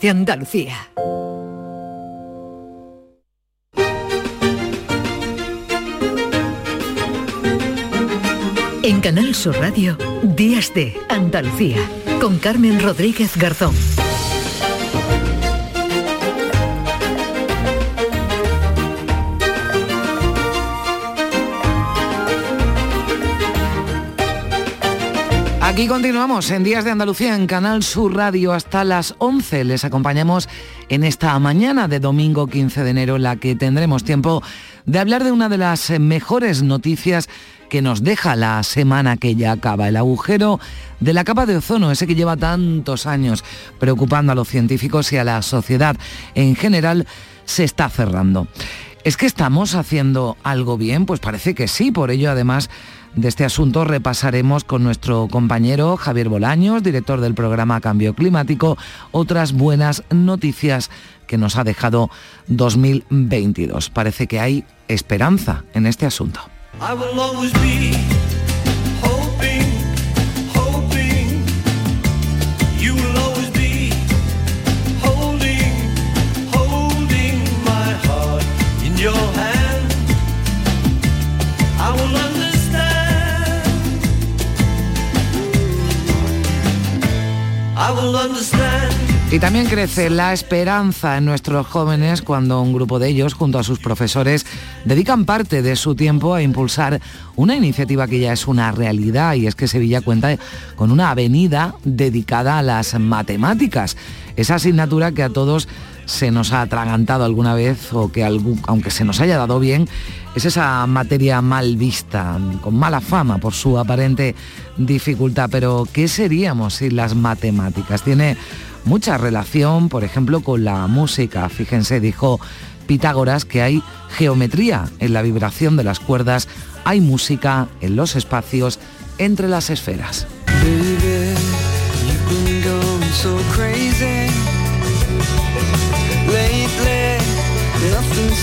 De Andalucía. En Canal Sur Radio, Días de Andalucía, con Carmen Rodríguez Garzón. Aquí continuamos en Días de Andalucía en Canal Sur Radio hasta las 11. Les acompañamos en esta mañana de domingo 15 de enero en la que tendremos tiempo de hablar de una de las mejores noticias que nos deja la semana que ya acaba, el agujero de la capa de ozono, ese que lleva tantos años preocupando a los científicos y a la sociedad en general, se está cerrando. ¿Es que estamos haciendo algo bien? Pues parece que sí, por ello además de este asunto repasaremos con nuestro compañero Javier Bolaños, director del programa Cambio Climático, otras buenas noticias que nos ha dejado 2022. Parece que hay esperanza en este asunto. Y también crece la esperanza en nuestros jóvenes cuando un grupo de ellos, junto a sus profesores, dedican parte de su tiempo a impulsar una iniciativa que ya es una realidad y es que Sevilla cuenta con una avenida dedicada a las matemáticas, esa asignatura que a todos se nos ha atragantado alguna vez o que aunque se nos haya dado bien, es esa materia mal vista, con mala fama por su aparente dificultad. Pero, ¿qué seríamos sin las matemáticas? Tiene mucha relación, por ejemplo, con la música. Fíjense, dijo Pitágoras que hay geometría en la vibración de las cuerdas, hay música en los espacios entre las esferas.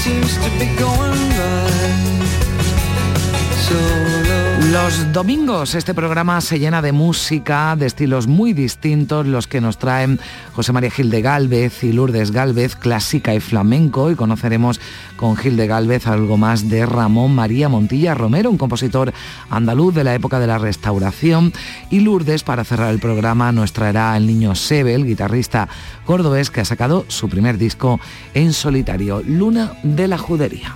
seems to be going by solo. Los domingos este programa se llena de música, de estilos muy distintos, los que nos traen José María Gil de Galvez y Lourdes Galvez, clásica y flamenco, y conoceremos con Gil de Galvez algo más de Ramón María Montilla Romero, un compositor andaluz de la época de la restauración, y Lourdes, para cerrar el programa, nos traerá el niño Sebel, guitarrista cordobés que ha sacado su primer disco en solitario, Luna de la Judería.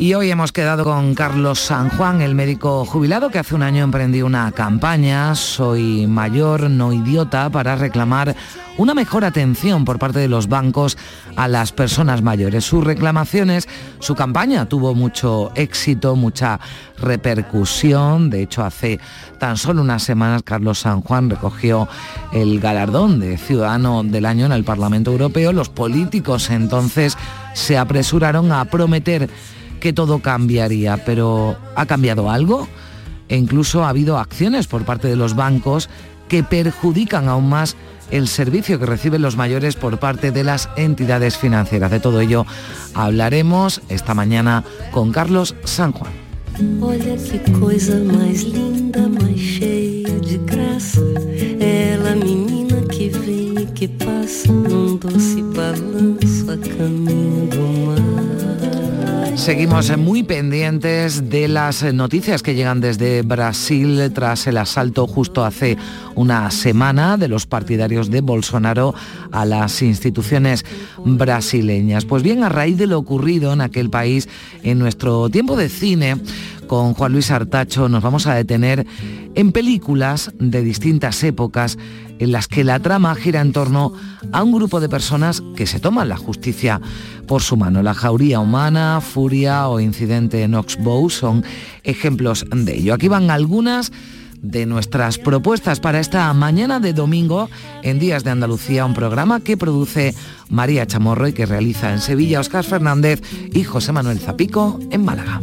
Y hoy hemos quedado con Carlos San Juan, el médico jubilado que hace un año emprendió una campaña, Soy mayor, no idiota, para reclamar una mejor atención por parte de los bancos a las personas mayores. Sus reclamaciones, su campaña tuvo mucho éxito, mucha repercusión. De hecho, hace tan solo unas semanas Carlos San Juan recogió el galardón de Ciudadano del Año en el Parlamento Europeo. Los políticos entonces se apresuraron a prometer que todo cambiaría, pero ¿ha cambiado algo? E incluso ha habido acciones por parte de los bancos que perjudican aún más el servicio que reciben los mayores por parte de las entidades financieras. De todo ello hablaremos esta mañana con Carlos San Juan. Seguimos muy pendientes de las noticias que llegan desde Brasil tras el asalto justo hace una semana de los partidarios de Bolsonaro a las instituciones brasileñas. Pues bien, a raíz de lo ocurrido en aquel país, en nuestro tiempo de cine, con Juan Luis Artacho nos vamos a detener en películas de distintas épocas en las que la trama gira en torno a un grupo de personas que se toman la justicia por su mano. La jauría humana, Furia o Incidente en Oxbow son ejemplos de ello. Aquí van algunas de nuestras propuestas para esta mañana de domingo en Días de Andalucía, un programa que produce María Chamorro y que realiza en Sevilla Oscar Fernández y José Manuel Zapico en Málaga.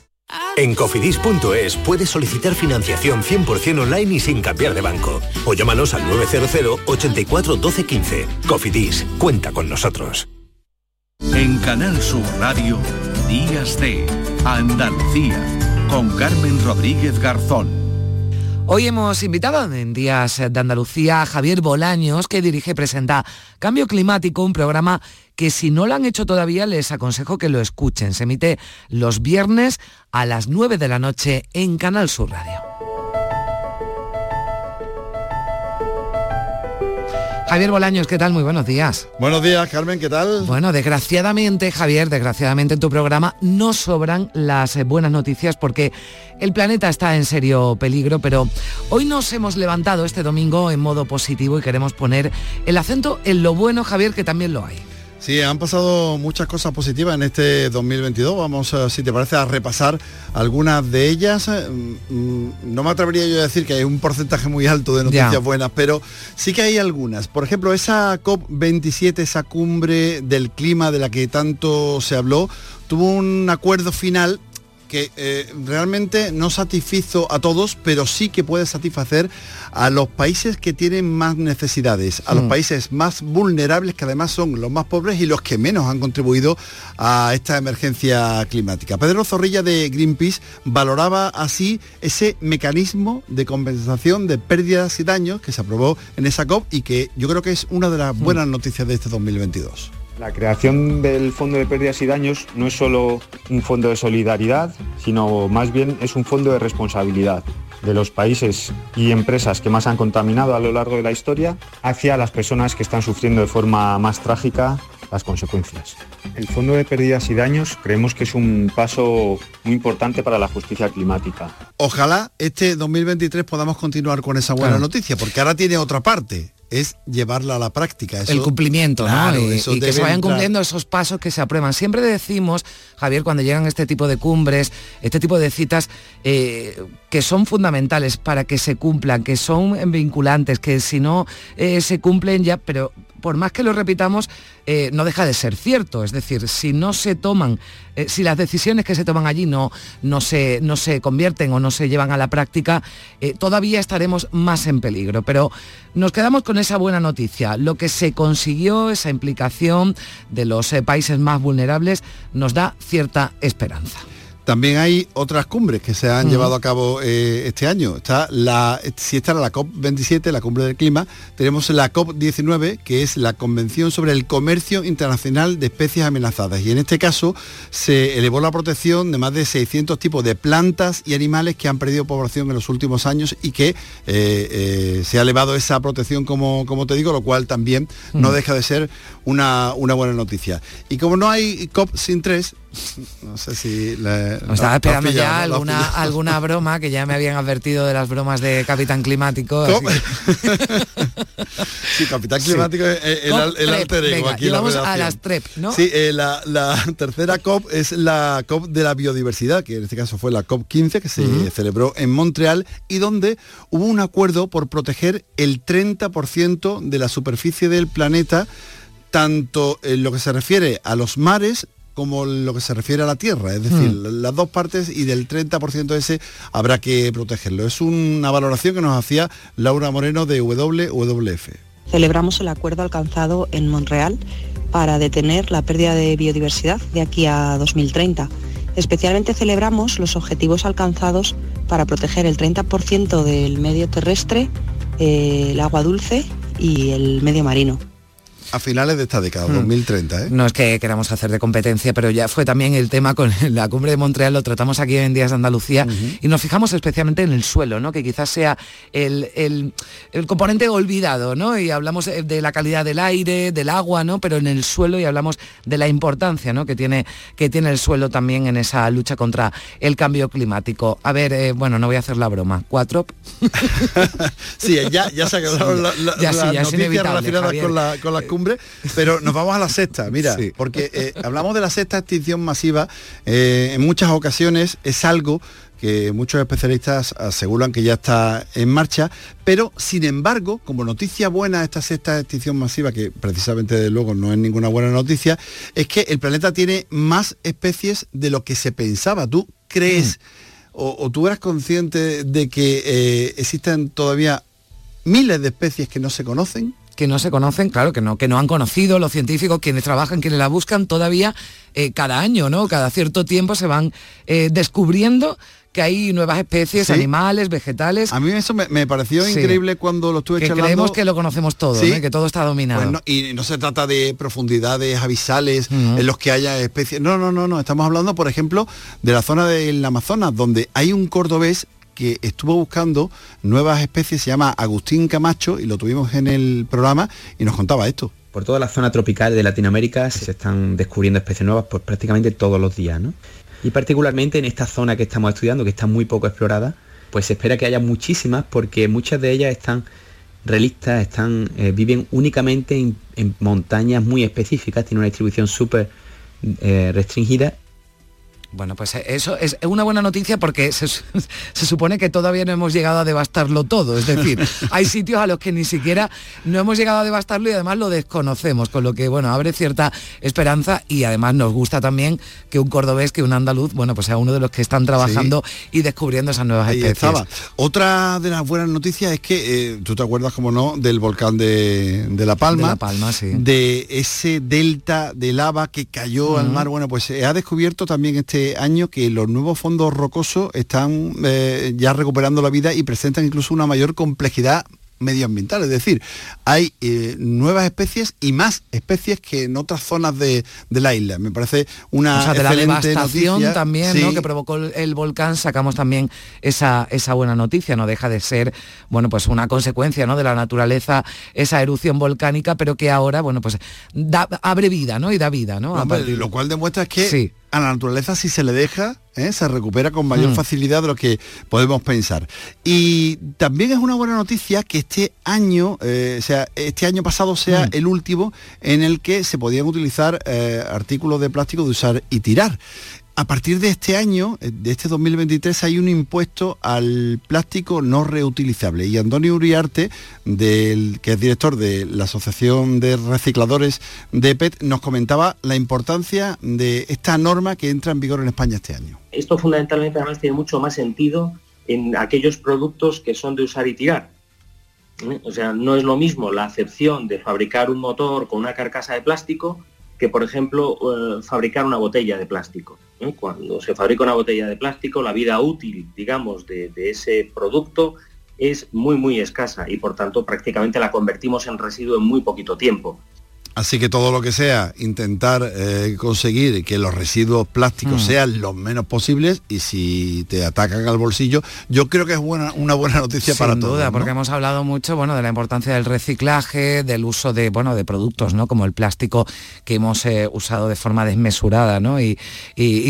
En cofidis.es puedes solicitar financiación 100% online y sin cambiar de banco. O llámanos al 900 84 12 15. Cofidis, cuenta con nosotros. En Canal Sur Radio, Días de Andalucía. Con Carmen Rodríguez Garzón. Hoy hemos invitado en Días de Andalucía a Javier Bolaños, que dirige y presenta Cambio Climático, un programa que si no lo han hecho todavía les aconsejo que lo escuchen. Se emite los viernes a las 9 de la noche en Canal Sur Radio. Javier Bolaños, ¿qué tal? Muy buenos días. Buenos días, Carmen, ¿qué tal? Bueno, desgraciadamente, Javier, desgraciadamente en tu programa no sobran las buenas noticias porque el planeta está en serio peligro, pero hoy nos hemos levantado este domingo en modo positivo y queremos poner el acento en lo bueno, Javier, que también lo hay. Sí, han pasado muchas cosas positivas en este 2022. Vamos, eh, si te parece, a repasar algunas de ellas. Eh, mm, No me atrevería yo a decir que hay un porcentaje muy alto de noticias buenas, pero sí que hay algunas. Por ejemplo, esa COP27, esa cumbre del clima de la que tanto se habló, tuvo un acuerdo final que eh, realmente no satisfizo a todos, pero sí que puede satisfacer a los países que tienen más necesidades, a los Mm. países más vulnerables, que además son los más pobres y los que menos han contribuido a esta emergencia climática. Pedro Zorrilla de Greenpeace valoraba así ese mecanismo de compensación de pérdidas y daños que se aprobó en esa COP y que yo creo que es una de las buenas noticias de este 2022. La creación del Fondo de Pérdidas y Daños no es solo un fondo de solidaridad, sino más bien es un fondo de responsabilidad de los países y empresas que más han contaminado a lo largo de la historia hacia las personas que están sufriendo de forma más trágica las consecuencias. El Fondo de Pérdidas y Daños creemos que es un paso muy importante para la justicia climática. Ojalá este 2023 podamos continuar con esa buena Claro. noticia, porque ahora tiene otra parte, es llevarla a la práctica. Eso- el cumplimiento, Claro, ¿no? Y, eso y que se vayan entrar. cumpliendo esos pasos que se aprueban. Siempre decimos, Javier, cuando llegan este tipo de cumbres, este tipo de citas, eh, que son fundamentales para que se cumplan, que son vinculantes, que si no eh, se cumplen ya, pero por más que lo repitamos, eh, no deja de ser cierto. Es decir, si no se toman, eh, si las decisiones que se toman allí no, no, se, no se convierten o no se llevan a la práctica, eh, todavía estaremos más en peligro. Pero nos quedamos con esa buena noticia. Lo que se consiguió, esa implicación de los países más vulnerables, nos da cierta esperanza. También hay otras cumbres que se han llevado a cabo eh, este año. Está la, si esta era la COP27, la cumbre del clima, tenemos la COP19, que es la Convención sobre el Comercio Internacional de Especies Amenazadas. Y en este caso se elevó la protección de más de 600 tipos de plantas y animales que han perdido población en los últimos años y que eh, eh, se ha elevado esa protección, como, como te digo, lo cual también no deja de ser una, una buena noticia. Y como no hay COP sin tres, no sé si... estaba esperando pillado, ya alguna, alguna broma, que ya me habían advertido de las bromas de Capitán Climático. sí, Capitán Climático es el, alter ego aquí la a las TREP, ¿no? Sí, eh, la, la tercera COP es la COP de la biodiversidad, que en este caso fue la COP 15, que se celebró en Montreal, y donde hubo un acuerdo por proteger el 30% de la superficie del planeta, tanto en lo que se refiere a los mares como lo que se refiere a la tierra, es decir, Mm. las dos partes y del 30% ese habrá que protegerlo. Es una valoración que nos hacía Laura Moreno de WWF. Celebramos el acuerdo alcanzado en Montreal para detener la pérdida de biodiversidad de aquí a 2030 Especialmente celebramos los objetivos alcanzados para proteger el 30% del medio terrestre, eh, el agua dulce y el medio marino a finales de esta década, 2030. Hmm. ¿eh? No es que queramos hacer de competencia, pero ya fue también el tema con la cumbre de Montreal, lo tratamos aquí en Días de Andalucía y nos fijamos especialmente en el suelo, ¿no? que quizás sea el, componente olvidado, ¿no? y hablamos de la calidad del aire, del agua, ¿no? pero en el suelo y hablamos de la importancia ¿no? que, tiene, que tiene el suelo también en esa lucha contra el cambio climático. A ver, eh, bueno, no voy a hacer la broma. ¿Cuatro? sí, ya, ya se ha quedado la, las noticias relacionadas con la, con la cumbre pero nos vamos a la sexta, mira, porque eh, hablamos de la sexta extinción masiva, eh, en muchas ocasiones es algo que muchos especialistas aseguran que ya está en marcha, pero sin embargo, como noticia buena esta sexta extinción masiva, que precisamente de luego no es ninguna buena noticia, es que el planeta tiene más especies de lo que se pensaba. ¿Tú crees mm. o, tú eras consciente de que eh, existen todavía miles de especies que no se conocen? Que no se conocen, claro, que no, que no han conocido los científicos, quienes trabajan, quienes la buscan todavía eh, cada año, ¿no? Cada cierto tiempo se van eh, descubriendo que hay nuevas especies, animales, vegetales. A mí eso me, pareció increíble cuando lo estuve que Creemos que lo conocemos todo, que todo está dominado. Pues y no se trata de profundidades abisales en los que haya especies. No, no, no, no. Estamos hablando, por ejemplo, de la zona del Amazonas, donde hay un cordobés que estuvo buscando nuevas especies, se llama Agustín Camacho, y lo tuvimos en el programa, y nos contaba esto. Por toda la zona tropical de Latinoamérica se están descubriendo especies nuevas pues, prácticamente todos los días, ¿no? Y particularmente en esta zona que estamos estudiando, que está muy poco explorada, pues se espera que haya muchísimas porque muchas de ellas están relistas, están, eh, viven únicamente en, montañas muy específicas, tienen una distribución súper eh, restringida bueno, pues eso es una buena noticia porque se, supone que todavía no hemos llegado a devastarlo todo. Es decir, hay sitios a los que ni siquiera no hemos llegado a devastarlo y además lo desconocemos, con lo que, bueno, abre cierta esperanza y además nos gusta también que un cordobés, que un andaluz, bueno, pues sea uno de los que están trabajando y descubriendo esas nuevas especies. Otra de las buenas noticias es que, eh, tú te acuerdas, como no, del volcán de, La Palma. De La Palma, sí. De ese delta de lava que cayó al mar. Bueno, pues se ha descubierto también este año que los nuevos fondos rocosos están eh, ya recuperando la vida y presentan incluso una mayor complejidad medioambiental, es decir, hay eh, nuevas especies y más especies que en otras zonas de, la isla. Me parece una o sea, de la devastación también ¿no? que provocó el, volcán, sacamos también esa, esa buena noticia, no deja de ser bueno pues una consecuencia ¿no? de la naturaleza, esa erupción volcánica, pero que ahora bueno pues abre vida ¿no? y da vida, ¿no? lo cual demuestra que a la naturaleza si se le deja, ¿eh? se recupera con mayor mm. facilidad de lo que podemos pensar. Y también es una buena noticia que este año, eh, sea, este año pasado sea mm. el último en el que se podían utilizar eh, artículos de plástico de usar y tirar a partir de este año, eh, de este 2023, hay un impuesto al plástico no reutilizable. Y Antonio Uriarte, que es director de la Asociación de Recicladores de PET, nos comentaba la importancia de esta norma que entra en vigor en España este año. Esto fundamentalmente además tiene mucho más sentido en aquellos productos que son de usar y tirar. ¿Eh? O sea, no es lo mismo la acepción de fabricar un motor con una carcasa de plástico que, por ejemplo, eh, fabricar una botella de plástico. Cuando se fabrica una botella de plástico, la vida útil, digamos, de, ese producto es muy, muy escasa y por tanto prácticamente la convertimos en residuo en muy poquito tiempo. Así que todo lo que sea, intentar eh, conseguir que los residuos plásticos mm. sean los menos posibles y si te atacan al bolsillo, yo creo que es buena, una buena noticia para todos. duda, porque hemos hablado mucho bueno, de la importancia del reciclaje, del uso de, bueno, de productos ¿no? como el plástico que hemos eh, usado de forma desmesurada ¿no? y,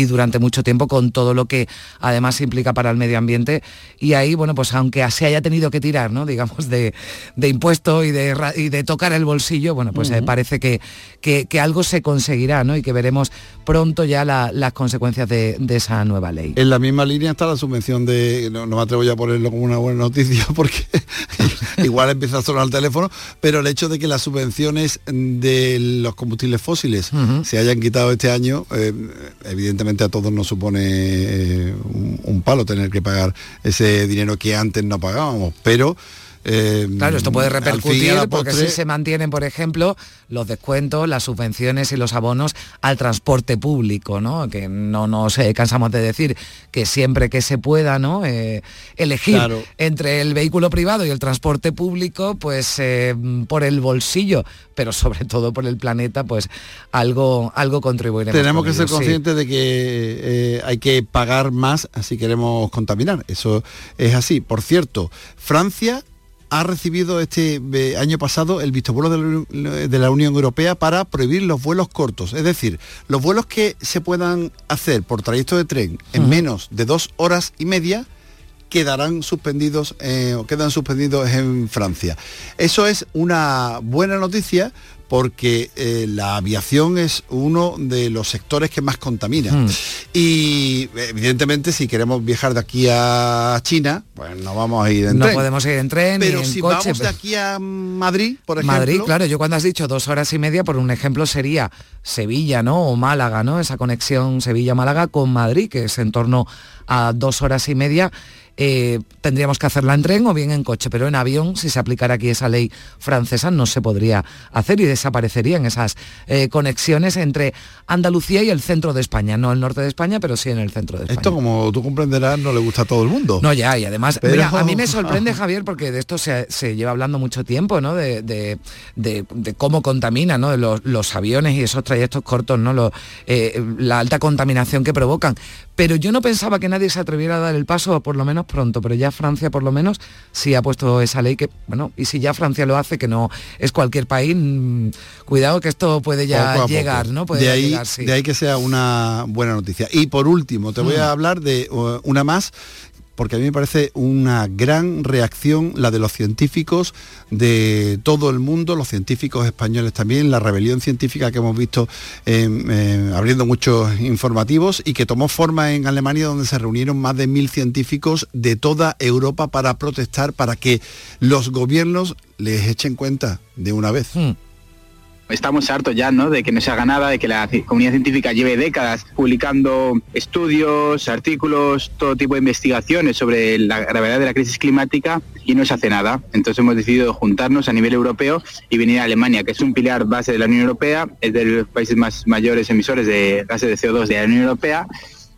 durante mucho tiempo con todo lo que además implica para el medio ambiente. Y ahí, bueno, pues aunque se haya tenido que tirar, ¿no? digamos, de, de impuestos y de, y de tocar el bolsillo, bueno, pues eh, parece que, que, algo se conseguirá ¿no? y que veremos pronto ya las consecuencias de, esa nueva ley. En la misma línea está la subvención de, no, me atrevo ya a ponerlo como una buena noticia porque igual empieza a sonar el teléfono, pero el hecho de que las subvenciones de los combustibles fósiles se hayan quitado este año, eh, evidentemente a todos nos supone eh, un, palo tener que pagar ese dinero que antes no pagábamos, pero eh, Claro, esto puede repercutir porque postre- si se mantienen, por ejemplo, los descuentos, las subvenciones y los abonos al transporte público, ¿no? Que no nos eh, cansamos de decir que siempre que se pueda, ¿no? Eh, elegir Claro. entre el vehículo privado y el transporte público, pues eh, por el bolsillo, pero sobre todo por el planeta, pues algo, algo contribuiremos. Tenemos que ser sí. conscientes de que hay que pagar más si queremos contaminar. Eso es así. Por cierto, Francia ha recibido este eh, año pasado el visto bueno de la, Uni- de la Unión Europea para prohibir los vuelos cortos. Es decir, los vuelos que se puedan hacer por trayecto de tren en menos de dos horas y media quedarán suspendidos eh, o quedan suspendidos en Francia. Eso es una buena noticia porque eh, la aviación es uno de los sectores que más contamina. Mm. Y evidentemente si queremos viajar de aquí a China, pues no vamos a ir en No tren. podemos ir en tren ni Pero en si coche. vamos de pero- aquí a Madrid, por ejemplo, Madrid, claro, yo cuando has dicho dos horas y media, por un ejemplo sería Sevilla, ¿no? O Málaga, ¿no? Esa conexión Sevilla-Málaga con Madrid, que es en torno a dos horas y media. Eh, tendríamos que hacerla en tren o bien en coche, pero en avión, si se aplicara aquí esa ley francesa, no se podría hacer y desaparecerían esas eh, conexiones entre Andalucía y el centro de España, no el norte de España, pero sí en el centro de España. esto como tú comprenderás no le gusta a todo el mundo. No, ya, y además, Pero- mira, a mí me sorprende, Javier, porque de esto se, se lleva hablando mucho tiempo, ¿no? De, de- de- de cómo contamina, ¿no? De los, los aviones y esos trayectos cortos, ¿no? Lo- eh, la alta contaminación que provocan. Pero yo no pensaba que nadie se atreviera a dar el paso, por lo menos pronto, pero ya Francia, por lo menos, sí ha puesto esa ley que, bueno, y si ya Francia lo hace, que no es cualquier país, mm, cuidado que esto puede ya llegar. ¿no? Puede de, ya ahí, llegar, sí. de ahí que sea una buena noticia. Y por último, te voy Mm. a hablar de uh, una más, porque a mí me parece una gran reacción la de los científicos de todo el mundo, los científicos españoles también, la rebelión científica que hemos visto abriendo muchos informativos y que tomó forma en Alemania donde se reunieron más de mil científicos de toda Europa para protestar, para que los gobiernos les echen cuenta de una vez. Mm. Estamos hartos ya, ¿no? De que no se haga nada, de que la comunidad científica lleve décadas publicando estudios, artículos, todo tipo de investigaciones sobre la gravedad de la crisis climática y no se hace nada. Entonces hemos decidido juntarnos a nivel europeo y venir a Alemania, que es un pilar base de la Unión Europea, es de los países más mayores emisores de gases de CO2 de la Unión Europea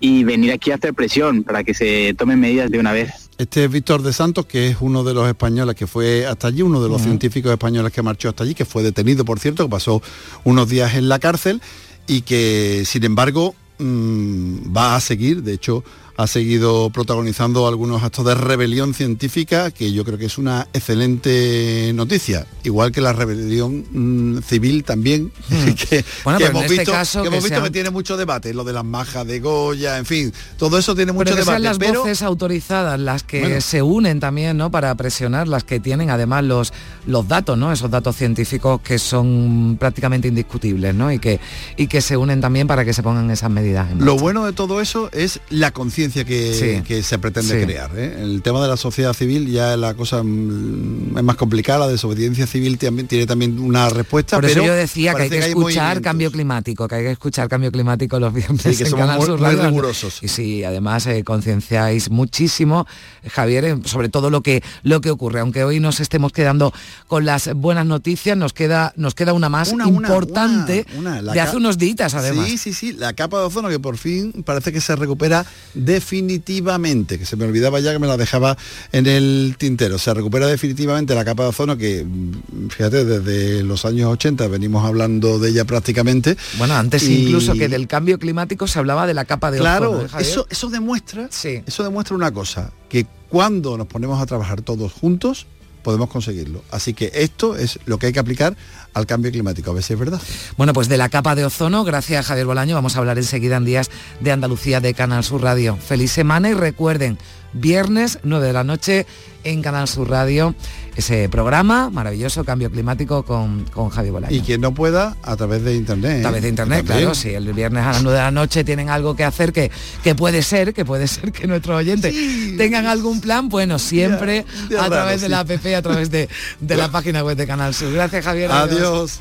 y venir aquí a hacer presión para que se tomen medidas de una vez. Este es Víctor de Santos, que es uno de los españoles que fue hasta allí, uno de los científicos españoles que marchó hasta allí, que fue detenido, por cierto, que pasó unos días en la cárcel y que, sin embargo, mm, va a seguir, de hecho, ha seguido protagonizando algunos actos de rebelión científica, que yo creo que es una excelente noticia, igual que la rebelión mm, civil también, que, Bueno, que pero en hemos este visto, caso que que hemos visto sean- que tiene mucho debate, lo de las majas de Goya, en fin, todo eso tiene mucho Pero que debate. sean las pero voces autorizadas las que Bueno. se unen también, ¿no? Para presionar, las que tienen además los, los datos, ¿no? Esos datos científicos que son prácticamente indiscutibles, ¿no? Y que, y que se unen también para que se pongan esas medidas. en Lo bueno de todo eso es la conciencia que, Sí. que se pretende Sí. crear. ¿eh? El tema de la sociedad civil ya la cosa mm, es más complicada, la desobediencia civil también tiene también una respuesta. Por eso pero yo decía que hay que escuchar cambio climático, que hay que escuchar cambio climático los viernes Sí, que en somos Canal muy- Sur muy Radio. rigurosos. Y sí, además eh, concienciáis muchísimo, Javier, eh, sobre todo lo que lo que ocurre. Aunque hoy nos estemos quedando con las buenas noticias, nos queda nos queda una más Una, importante una, de hace unos días, además. Sí, sí, sí, la capa de ozono que por fin parece que se recupera definitivamente, que se me olvidaba ya que me la dejaba en el tintero. Se recupera definitivamente la capa de ozono que, mm, fíjate, desde los años 80 venimos hablando de ella prácticamente. Bueno, antes Y- incluso que del cambio climático se hablaba de la capa de Claro, ozono. ¿eh, Javier? eso, eso demuestra, eso demuestra una cosa, que cuando nos ponemos a trabajar todos juntos, podemos conseguirlo. Así que esto es lo que hay que aplicar al cambio climático, a ver si es verdad. Bueno, pues de la capa de ozono, gracias a Javier Bolaño, vamos a hablar enseguida en Días de Andalucía de Canal Sur Radio. Feliz semana y recuerden, viernes 9 de la noche en Canal Sur Radio, ese programa maravilloso, Cambio Climático con, con Javier Bolaño. Y quien no pueda, a través de internet. A través de internet, claro, si el viernes a las 9 de la noche tienen algo que hacer, que, que puede ser, que puede ser que nuestros oyentes tengan algún plan, bueno, siempre a raro, través de sí. la app, a través de, de la página web de Canal Sur. Gracias, Javier. Adiós.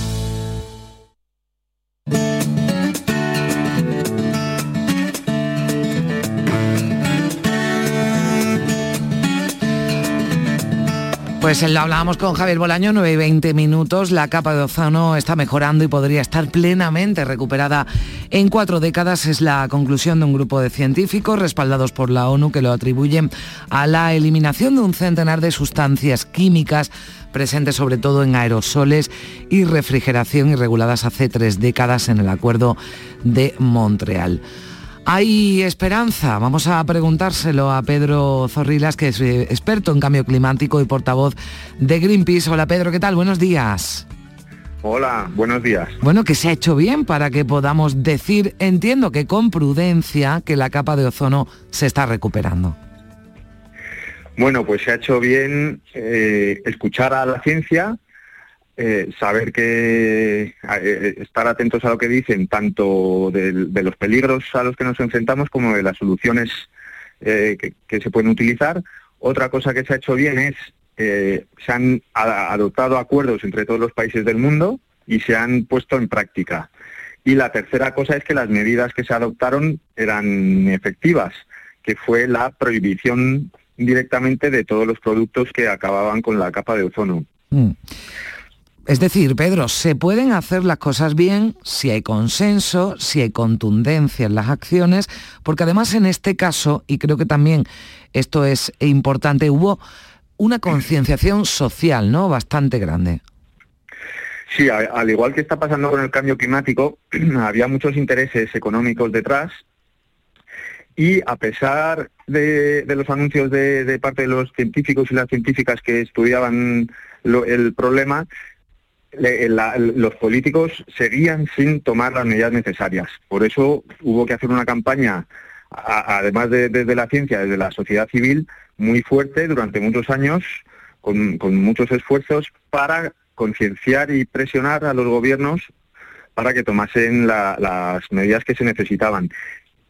Pues lo hablábamos con Javier Bolaño, 9 y 20 minutos. La capa de ozono está mejorando y podría estar plenamente recuperada en cuatro décadas. Es la conclusión de un grupo de científicos respaldados por la ONU que lo atribuyen a la eliminación de un centenar de sustancias químicas presentes sobre todo en aerosoles y refrigeración y reguladas hace tres décadas en el Acuerdo de Montreal. ¿Hay esperanza? Vamos a preguntárselo a Pedro Zorrilas, que es eh, experto en cambio climático y portavoz de Greenpeace. Hola Pedro, ¿qué tal? Buenos días. Hola, buenos días. Bueno, que se ha hecho bien para que podamos decir, entiendo que con prudencia, que la capa de ozono se está recuperando. Bueno, pues se ha hecho bien eh, escuchar a la ciencia, eh, saber que eh, estar atentos a lo que dicen, tanto de, los peligros a los que nos enfrentamos como de las soluciones que, se pueden utilizar. Otra cosa que se ha hecho bien es se han adoptado acuerdos entre todos los países del mundo y se han puesto en práctica. Y la tercera cosa es que las medidas que se adoptaron eran efectivas, que fue la prohibición directamente de todos los productos que acababan con la capa de ozono. Mm. Es decir, Pedro, se pueden hacer las cosas bien si hay consenso, si hay contundencia en las acciones, porque además en este caso, y creo que también esto es importante, hubo una concienciación social, ¿no? Bastante grande. Sí, al igual que está pasando con el cambio climático, había muchos intereses económicos detrás y a pesar de, los anuncios de, parte de los científicos y las científicas que estudiaban el problema, los políticos seguían sin tomar las medidas necesarias. Por eso hubo que hacer una campaña, además de, desde la ciencia, desde la sociedad civil, muy fuerte durante muchos años, con, muchos esfuerzos, para concienciar y presionar a los gobiernos para que tomasen las medidas que se necesitaban.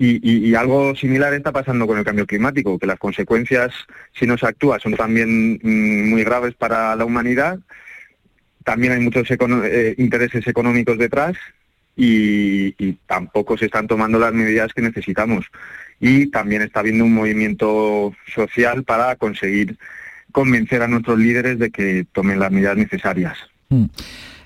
Y, algo similar está pasando con el cambio climático, que las consecuencias, si no se actúa, son también mm, muy graves para la humanidad también hay muchos eh, intereses económicos detrás y, tampoco se están tomando las medidas que necesitamos. Y también está habiendo un movimiento social para conseguir convencer a nuestros líderes de que tomen las medidas necesarias. Mm.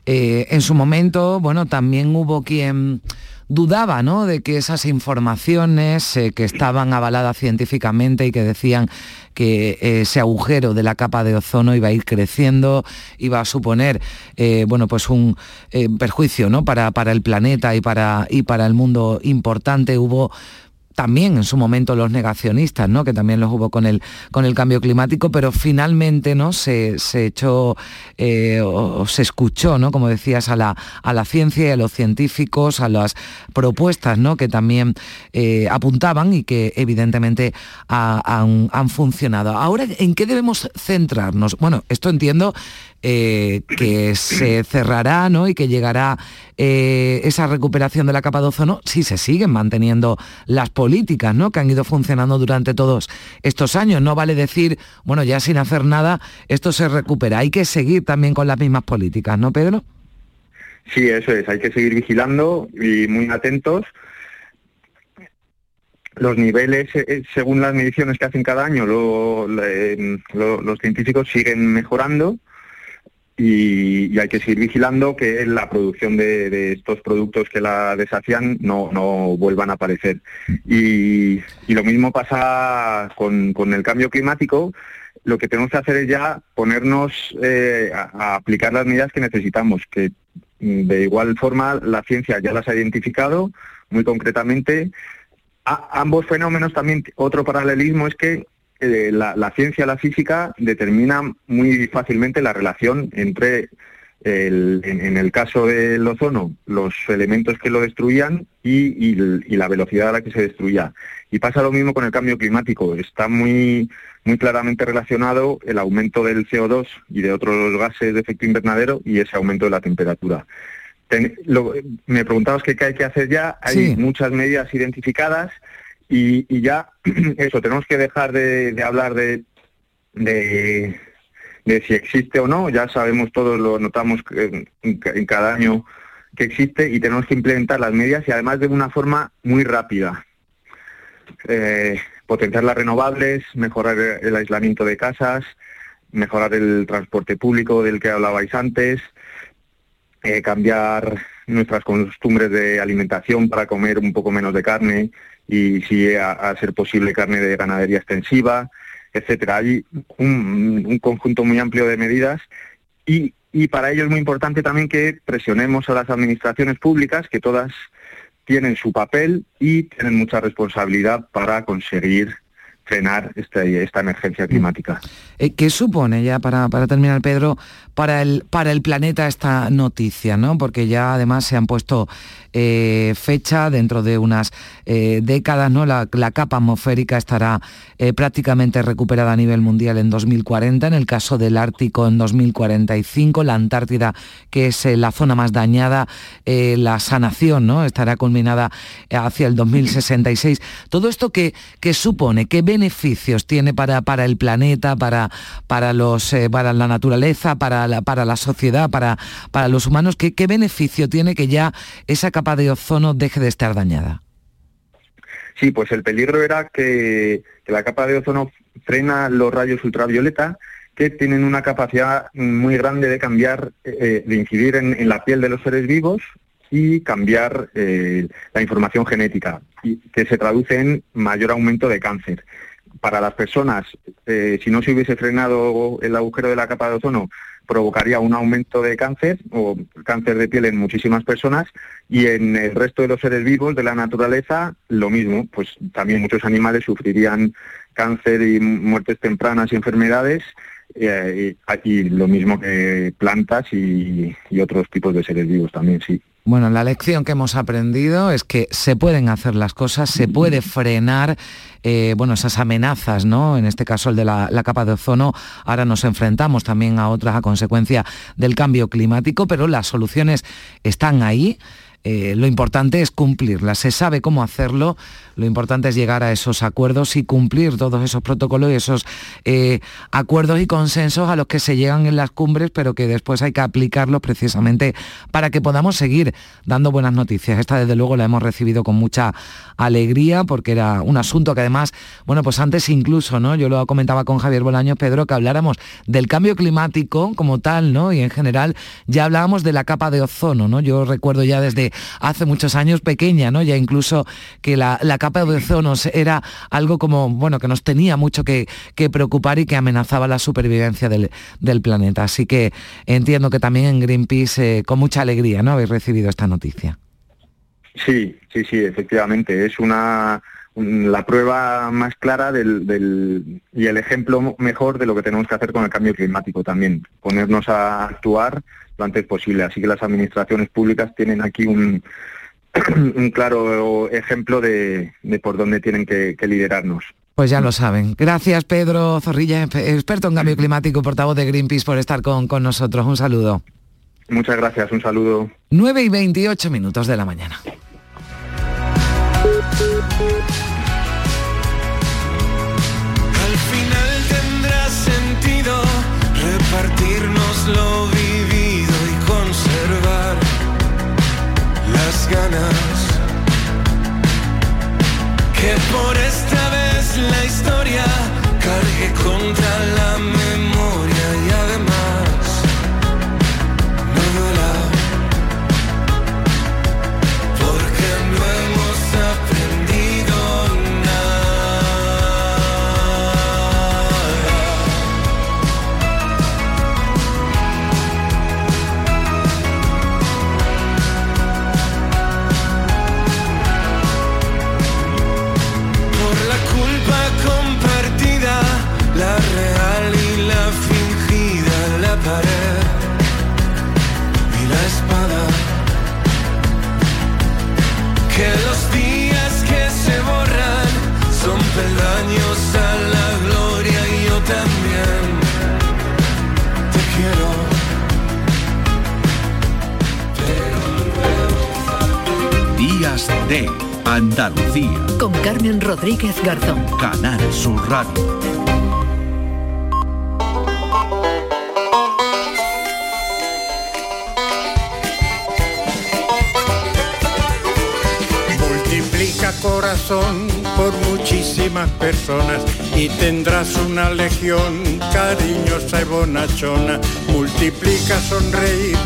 Eh, en su momento, bueno, también hubo quien dudaba ¿no? de que esas informaciones eh, que estaban avaladas científicamente y que decían que eh, ese agujero de la capa de ozono iba a ir creciendo, iba a suponer eh, bueno, pues un perjuicio ¿no? para, para el planeta y para, y para el mundo importante. Hubo también en su momento los negacionistas, ¿no? que también los hubo con el, con el cambio climático, pero finalmente ¿no? se, echó eh, o, se escuchó, ¿no? como decías, a la, a la ciencia y a los científicos, a las propuestas ¿no? que también eh, apuntaban y que evidentemente han funcionado. Ahora, ¿en qué debemos centrarnos? Bueno, esto entiendo eh, que se cerrará ¿no? y que llegará eh, esa recuperación de la capa de ozono si se siguen manteniendo las políticas ¿no? que han ido funcionando durante todos estos años. No vale decir, bueno, ya sin hacer nada, esto se recupera. Hay que seguir también con las mismas políticas, ¿no, Pedro? Sí, eso es. Hay que seguir vigilando y muy atentos los niveles, eh, según las mediciones que hacen cada año, los científicos siguen mejorando y, hay que seguir vigilando que la producción de, estos productos que la desafían no, no vuelvan a aparecer. Y, lo mismo pasa con, el cambio climático. Lo que tenemos que hacer es ya ponernos eh, a, aplicar las medidas que necesitamos, que mm, de igual forma la ciencia ya las ha identificado muy concretamente. ambos fenómenos también, otro paralelismo es que eh, la, ciencia, la física, determina muy fácilmente la relación entre, en, el caso del ozono, los elementos que lo destruían y, la velocidad a la que se destruía. Y pasa lo mismo con el cambio climático. Está muy, muy claramente relacionado el aumento del CO2 y de otros gases de efecto invernadero y ese aumento de la temperatura. me preguntabas qué hay que hacer ya. Hay muchas medidas identificadas y, ya eso, tenemos que dejar de, hablar de de, si existe o no, ya sabemos todos, lo notamos en, en cada año que existe y tenemos que implementar las medidas y además de una forma muy rápida. Eh, potenciar las renovables, mejorar el aislamiento de casas, mejorar el transporte público del que hablabais antes, eh, cambiar nuestras costumbres de alimentación para comer un poco menos de carne y si a, ser posible carne de ganadería extensiva, etcétera. Hay un, un conjunto muy amplio de medidas y, y para ello es muy importante también que presionemos a las administraciones públicas, que todas tienen su papel y tienen mucha responsabilidad para conseguir frenar este, esta emergencia climática. Eh, ¿Qué supone ya para, para, terminar, Pedro, para el, para el planeta esta noticia? ¿no? Porque ya además se han puesto eh, fecha dentro de unas eh, décadas, ¿no? La, capa atmosférica estará prácticamente recuperada a nivel mundial en 2040, en el caso del Ártico en 2045, la Antártida, que es la zona más dañada, la sanación ¿no? estará culminada hacia el 2066. Todo esto que, que supone, que beneficios tiene para, para el planeta, para, para, los, eh, para la naturaleza, para la, para la sociedad, para, para los humanos? ¿Qué, ¿Qué beneficio tiene que ya esa capa de ozono deje de estar dañada? Sí, pues el peligro era que, la capa de ozono frena los rayos ultravioleta que tienen una capacidad muy grande de cambiar, eh, de incidir en, la piel de los seres vivos y cambiar eh, la información genética, y que se traduce en mayor aumento de cáncer. Para las personas, eh, si no se hubiese frenado el agujero de la capa de ozono, provocaría un aumento de cáncer o cáncer de piel en muchísimas personas y en el resto de los seres vivos de la naturaleza lo mismo, pues también muchos animales sufrirían cáncer y muertes tempranas y enfermedades eh, y, lo mismo que plantas y otros tipos de seres vivos también, sí. Bueno, la lección que hemos aprendido es que se pueden hacer las cosas, se puede frenar eh, bueno, esas amenazas, ¿no? En este caso el de la, capa de ozono. Ahora nos enfrentamos también a otras a consecuencia del cambio climático, pero las soluciones están ahí. Eh, lo importante es cumplirlas, se sabe cómo hacerlo, lo importante es llegar a esos acuerdos y cumplir todos esos protocolos y esos eh, acuerdos y consensos a los que se llegan en las cumbres, pero que después hay que aplicarlos precisamente para que podamos seguir dando buenas noticias. Esta desde luego la hemos recibido con mucha alegría porque era un asunto que además, bueno, pues antes incluso, ¿no? Yo lo comentaba con Javier Bolaño, Pedro, que habláramos del cambio climático como tal, ¿no? Y en general ya hablábamos de la capa de ozono, ¿no? Yo recuerdo ya desde hace muchos años pequeña, ¿no? Ya incluso que la, capa de ozono era algo como, bueno, que nos tenía mucho que, preocupar y que amenazaba la supervivencia del, planeta. Así que entiendo que también en Greenpeace, eh, con mucha alegría, ¿no? Habéis recibido esta noticia. Sí, sí, sí, efectivamente. Es una la prueba más clara del, y el ejemplo mejor de lo que tenemos que hacer con el cambio climático también, ponernos a actuar lo antes posible. Así que las administraciones públicas tienen aquí un, un claro ejemplo de, por dónde tienen que, liderarnos. Pues ya lo saben. Gracias Pedro Zorrilla, experto en cambio climático, portavoz de Greenpeace, por estar con, con nosotros. Un saludo. Muchas gracias, un saludo. 9 y 28 minutos de la mañana. Por esta vez la historia cargue contra la De Andalucía. Con Carmen Rodríguez Garzón. Canal Sur Radio. Multiplica corazón por muchísimas personas y tendrás una legión cariñosa y bonachona. Multiplica sonreír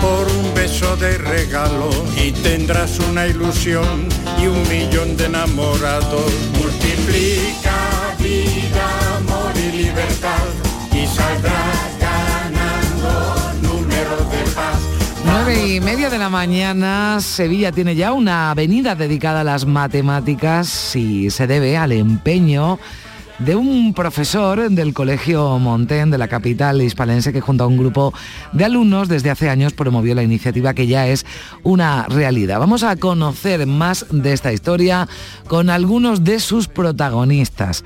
por un beso de regalo y tendrás una ilusión y un millón de enamorados. Multiplica vida, amor y libertad y saldrás ganando números de paz. Nueve y media de la mañana, Sevilla tiene ya una avenida dedicada a las matemáticas y se debe al empeño de un profesor del Colegio Montén de la capital hispalense que junto a un grupo de alumnos desde hace años promovió la iniciativa que ya es una realidad. Vamos a conocer más de esta historia con algunos de sus protagonistas.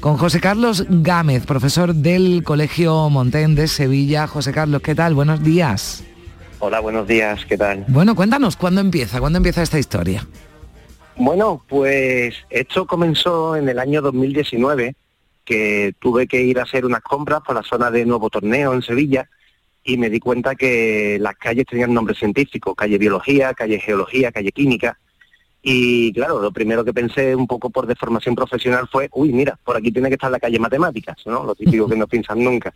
Con José Carlos Gámez, profesor del Colegio Montén de Sevilla. José Carlos, ¿qué tal? Buenos días. Hola, buenos días, ¿qué tal? Bueno, cuéntanos, ¿cuándo empieza? ¿Cuándo empieza esta historia? Bueno, pues esto comenzó en el año 2019, que tuve que ir a hacer unas compras por la zona de Nuevo Torneo en Sevilla y me di cuenta que las calles tenían nombre científico, calle Biología, calle Geología, calle Química. Y claro, lo primero que pensé un poco por deformación profesional fue, uy, mira, por aquí tiene que estar la calle Matemáticas, ¿no? Lo típico que no piensan nunca.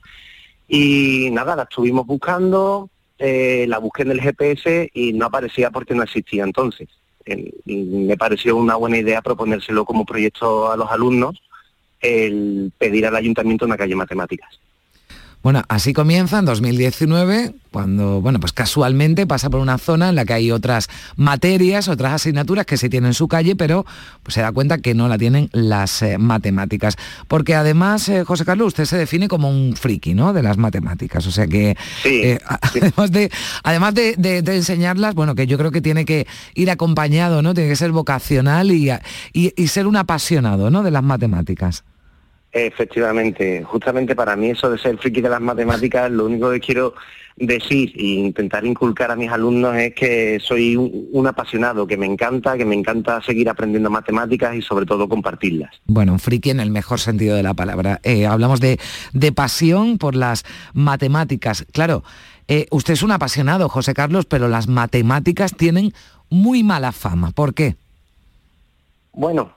Y nada, la estuvimos buscando, eh, la busqué en el GPS y no aparecía porque no existía entonces me pareció una buena idea proponérselo como proyecto a los alumnos, el pedir al ayuntamiento una calle matemáticas. Bueno, así comienza en 2019, cuando, bueno, pues casualmente pasa por una zona en la que hay otras materias, otras asignaturas que se tienen en su calle, pero pues se da cuenta que no la tienen las eh, matemáticas. Porque además, eh, José Carlos, usted se define como un friki, ¿no? De las matemáticas. O sea que, eh, además, de, además de, enseñarlas, bueno, que yo creo que tiene que ir acompañado, ¿no? Tiene que ser vocacional y, y ser un apasionado, ¿no? De las matemáticas. Efectivamente, justamente para mí eso de ser friki de las matemáticas, lo único que quiero decir e intentar inculcar a mis alumnos es que soy un, apasionado, que me encanta, que me encanta seguir aprendiendo matemáticas y sobre todo compartirlas. Bueno, un friki en el mejor sentido de la palabra. Eh, hablamos de, pasión por las matemáticas. Claro, eh, usted es un apasionado, José Carlos, pero las matemáticas tienen muy mala fama. ¿Por qué? Bueno,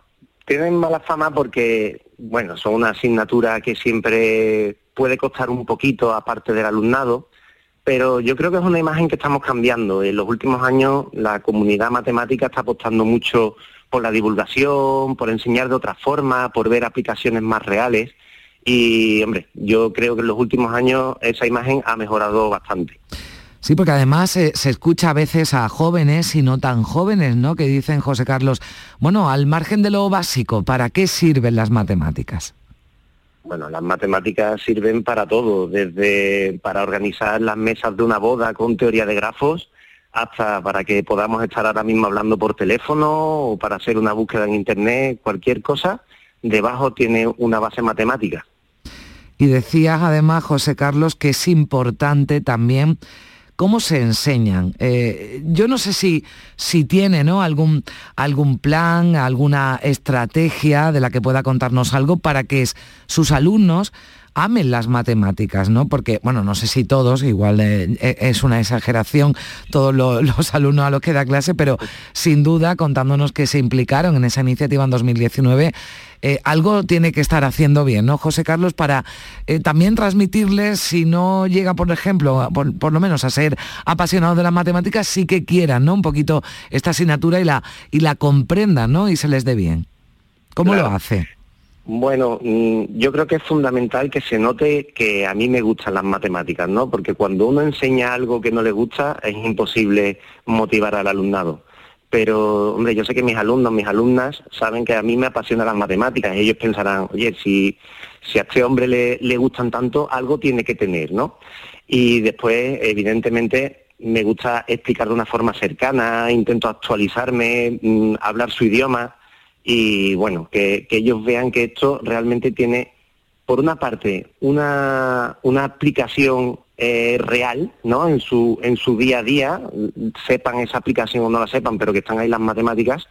tienen mala fama porque bueno, son una asignatura que siempre puede costar un poquito aparte del alumnado, pero yo creo que es una imagen que estamos cambiando. En los últimos años la comunidad matemática está apostando mucho por la divulgación, por enseñar de otra forma, por ver aplicaciones más reales. Y, hombre, yo creo que en los últimos años esa imagen ha mejorado bastante. Sí, porque además se escucha a veces a jóvenes y no tan jóvenes, ¿no? Que dicen, José Carlos, bueno, al margen de lo básico, ¿para qué sirven las matemáticas? Bueno, las matemáticas sirven para todo, desde para organizar las mesas de una boda con teoría de grafos, hasta para que podamos estar ahora mismo hablando por teléfono o para hacer una búsqueda en Internet, cualquier cosa, debajo tiene una base matemática. Y decías además, José Carlos, que es importante también ¿Cómo se enseñan? Eh, yo no sé si, si tiene ¿no? algún, algún plan, alguna estrategia de la que pueda contarnos algo para que sus alumnos amen las matemáticas, ¿no? Porque, bueno, no sé si todos, igual eh, eh, es una exageración todos los alumnos a los que da clase, pero sin duda, contándonos que se implicaron en esa iniciativa en 2019, eh, algo tiene que estar haciendo bien, ¿no, José Carlos? Para también transmitirles, si no llega, por ejemplo, por, lo menos a ser apasionado de las matemáticas, sí que quieran, ¿no? Un poquito esta asignatura y la, y la comprendan, ¿no? Y se les dé bien. ¿Cómo lo hace? Bueno, mm, yo creo que es fundamental que se note que a mí me gustan las matemáticas, ¿no? Porque cuando uno enseña algo que no le gusta es imposible motivar al alumnado. Pero, hombre, yo sé que mis alumnos, mis alumnas saben que a mí me apasionan las matemáticas y ellos pensarán, oye, si, si a este hombre le, le gustan tanto, algo tiene que tener, ¿no? Y después, evidentemente, me gusta explicar de una forma cercana, intento actualizarme, mm, hablar su idioma y bueno, que, ellos vean que esto realmente tiene, por una parte, una, una aplicación eh, real, ¿no? En su, en su día a día, sepan esa aplicación o no la sepan, pero que están ahí las matemáticas,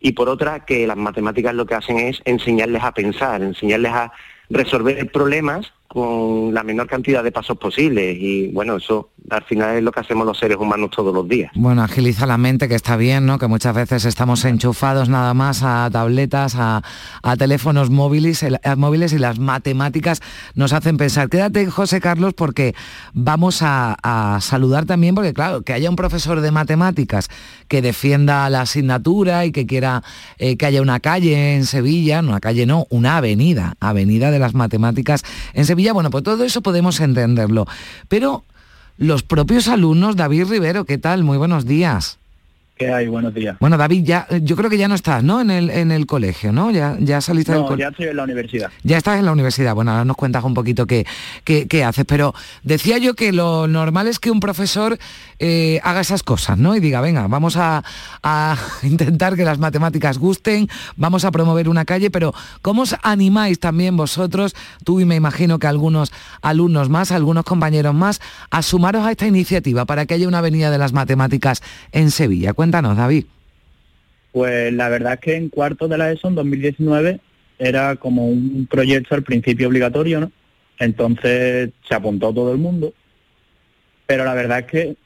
y por otra, que las matemáticas lo que hacen es enseñarles a pensar, enseñarles a resolver problemas con la menor cantidad de pasos posibles y bueno, eso al final es lo que hacemos los seres humanos todos los días. Bueno, agiliza la mente, que está bien, ¿no? Que muchas veces estamos enchufados nada más a tabletas, a, a teléfonos móviles, móviles y las matemáticas nos hacen pensar. Quédate, José Carlos, porque vamos a, a saludar también, porque claro, que haya un profesor de matemáticas que defienda la asignatura y que quiera eh, que haya una calle en Sevilla, no una calle no, una avenida, avenida de las matemáticas en Sevilla, bueno, pues todo eso podemos entenderlo. Pero los propios alumnos, David Rivero, ¿qué tal? Muy buenos días. ¿Qué hay? Buenos días. Bueno, David, ya, eh, yo creo que ya no estás, ¿no? En el, en el colegio, ¿no? Ya, ya saliste del No, colegio. ya estoy en la universidad. Ya estás en la universidad. Bueno, ahora nos cuentas un poquito qué, qué- qué haces. Pero decía yo que lo normal es que un profesor eh, haga esas cosas, ¿no? Y diga, venga, vamos a, a intentar que las matemáticas gusten, vamos a promover una calle, pero ¿cómo os animáis también vosotros, tú y me imagino que algunos alumnos más, algunos compañeros más, a sumaros a esta iniciativa para que haya una avenida de las matemáticas en Sevilla? Cuéntanos, David. Pues la verdad es que en cuarto de la ESO, en 2019, era como un proyecto al principio obligatorio, ¿no? Entonces se apuntó todo el mundo. Pero la verdad es que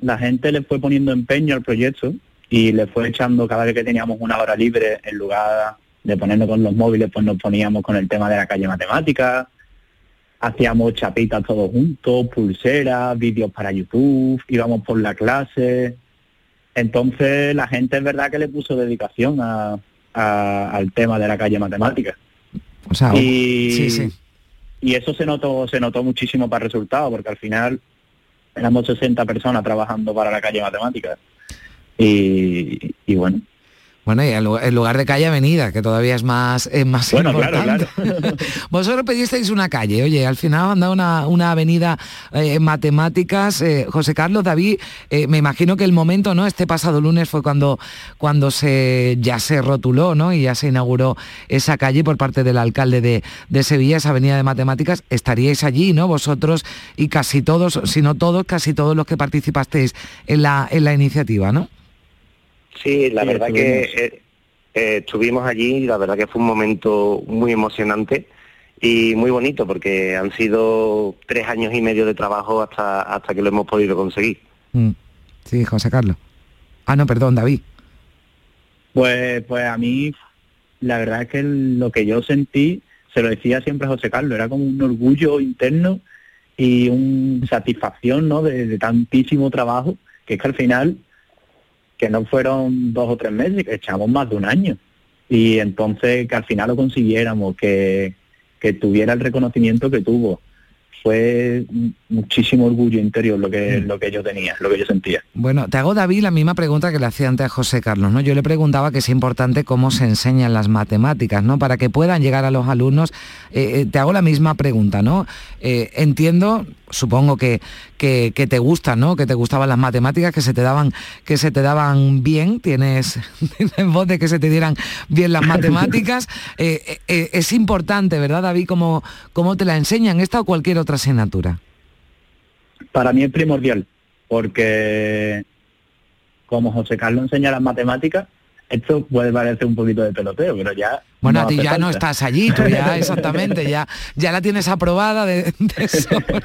la gente le fue poniendo empeño al proyecto y le fue echando cada vez que teníamos una hora libre, en lugar de ponernos con los móviles, pues nos poníamos con el tema de la calle matemática, hacíamos chapitas todos juntos, pulseras, vídeos para YouTube, íbamos por la clase. Entonces la gente es verdad que le puso dedicación a- a- al tema de la calle matemática. O sea, y, sí, sí. y eso se notó, se notó muchísimo para el resultado, porque al final éramos 60 personas trabajando para la calle matemática. Y, y bueno, Bueno, y en lu- en lugar de calle avenida, que todavía es más, es más Bueno, claro, importante. Vosotros pedisteis una calle, oye, al final han dado una, una avenida eh, en matemáticas. eh, José Carlos, David, eh, me imagino que el momento, ¿no? Este pasado lunes fue cuando, cuando se, ya se rotuló, ¿no? Y ya se inauguró esa calle por parte del alcalde de, de Sevilla, esa avenida de matemáticas. Estaríais allí, ¿no? Vosotros y casi todos, si no todos, casi todos los que participasteis en la, en la iniciativa, ¿no? Sí, la Sí, verdad estuvimos. que eh, eh, estuvimos allí y la verdad que fue un momento muy emocionante y muy bonito porque han sido tres años y medio de trabajo hasta, hasta que lo hemos podido conseguir. Mm. Sí, José Carlos. Ah, no, perdón, David. pues, pues a mí la verdad es que lo que yo sentí, se lo decía siempre a José Carlos, era como un orgullo interno y una satisfacción ¿no? de, de tantísimo trabajo, que es que al final, que no fueron dos o tres meses, que echamos más de un año. Y entonces que al final lo consiguiéramos, que, que tuviera el reconocimiento que tuvo. Fue muchísimo orgullo interior lo que, lo que yo tenía, lo que yo sentía. Bueno, te hago, David, la misma pregunta que le hacía antes a José Carlos, ¿no? Yo le preguntaba que es importante cómo se enseñan las matemáticas, ¿no? Para que puedan llegar a los alumnos. Eh, eh, te hago la misma pregunta, ¿no? Eh, entiendo, supongo que, que, que te gustan, ¿no? Que te gustaban las matemáticas, que se te daban, que se te daban bien, tienes, tienes voz de que se te dieran bien las matemáticas. Eh, es importante, ¿verdad, David? Cómo, cómo te la enseñan esta o cualquier otra asignatura. Para mí es primordial, porque como José Carlos enseña las matemáticas, esto puede parecer un poquito de peloteo, pero ya... Bueno, no a ti ya no estás allí, tú ya exactamente, ya, ya la tienes aprobada de, de sobra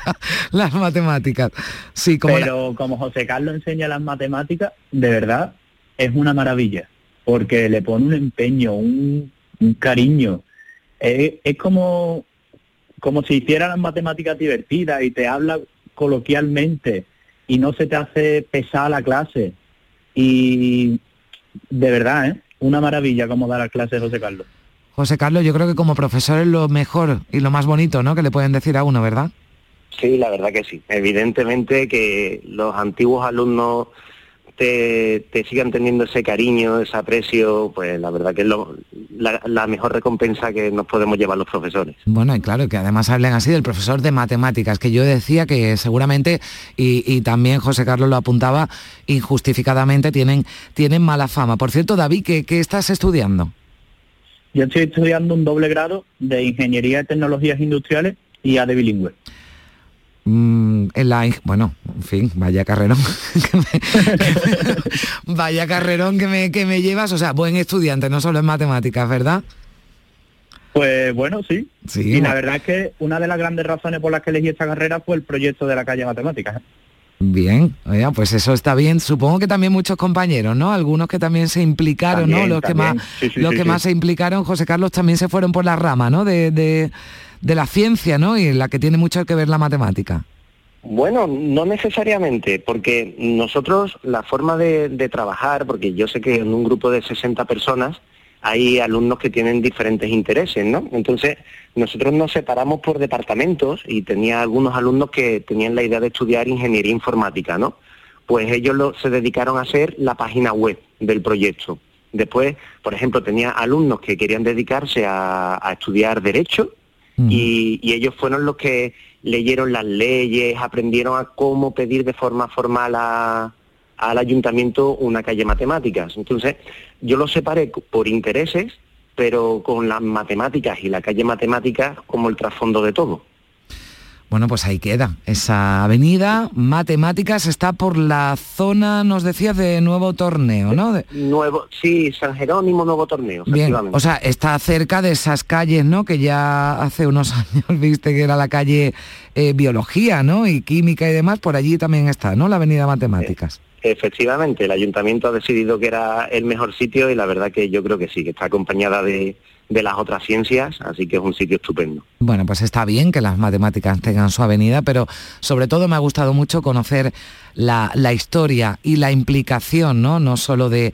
las matemáticas. Sí, como la- Pero como José Carlos enseña las matemáticas, de verdad es una maravilla, porque le pone un empeño, un, un cariño. Es, es como, como si hiciera las matemáticas divertidas y te habla coloquialmente y no se te hace pesar la clase. Y de verdad, ¿eh? una maravilla como da las clases José Carlos. José Carlos, yo creo que como profesor es lo mejor y lo más bonito, ¿no? Que le pueden decir a uno, ¿verdad? Sí, la verdad que sí. Evidentemente que los antiguos alumnos te, te sigan teniendo ese cariño, ese aprecio, pues la verdad que es lo- la, la mejor recompensa que nos podemos llevar los profesores. Bueno, y claro, que además hablen así del profesor de matemáticas, que yo decía que seguramente, y, y también José Carlos lo apuntaba, injustificadamente tienen, tienen mala fama. Por cierto, David, ¿qué, qué estás estudiando? Yo estoy estudiando un doble grado de Ingeniería de Tecnologías Industriales y AD bilingüe. Mm, en la, bueno, en fin, vaya carrerón. que me- que me- vaya carrerón que me, que me llevas, o sea, buen estudiante, no solo en matemáticas, ¿verdad? Pues bueno, sí. Sí, y la verdad es que una de las grandes razones por las que elegí esta carrera fue el proyecto de la calle Matemáticas. Bien, oiga, pues eso está bien. Supongo que también muchos compañeros, ¿no? Algunos que también se implicaron, ¿no? También, Los que más, Sí, sí, los que más se implicaron, José Carlos, también se fueron por la rama, ¿no? De, de- de la ciencia, ¿no? Y en la que tiene mucho que ver la matemática. Bueno, no necesariamente, porque nosotros la forma de, trabajar, porque yo sé que en un grupo de 60 personas hay alumnos que tienen diferentes intereses, ¿no? Entonces, nosotros nos separamos por departamentos y tenía algunos alumnos que tenían la idea de estudiar ingeniería informática, ¿no? Pues ellos lo- se dedicaron a hacer la página web del proyecto. Después, por ejemplo, tenía alumnos que querían dedicarse a estudiar derecho y, y ellos fueron los que leyeron las leyes, aprendieron a cómo pedir de forma formal a- al ayuntamiento una calle matemáticas. Entonces, yo los separé por intereses, pero con las matemáticas y la calle matemáticas como el trasfondo de todo. Bueno, pues ahí queda. Esa avenida, matemáticas, está por la zona, nos decías, de nuevo torneo, ¿no? De- Nuevo, sí, San Jerónimo, nuevo torneo, Bien, o sea, está cerca de esas calles, ¿no? Que ya hace unos años viste que era la calle eh, Biología, ¿no? Y Química y demás, por allí también está, ¿no? La avenida Matemáticas. Efectivamente, el ayuntamiento ha decidido que era el mejor sitio y la verdad que yo creo que sí, que está acompañada de, de las otras ciencias, así que es un sitio estupendo. Bueno, pues está bien que las matemáticas tengan su avenida, pero sobre todo me ha gustado mucho conocer la, historia y la implicación, ¿no? No solo de,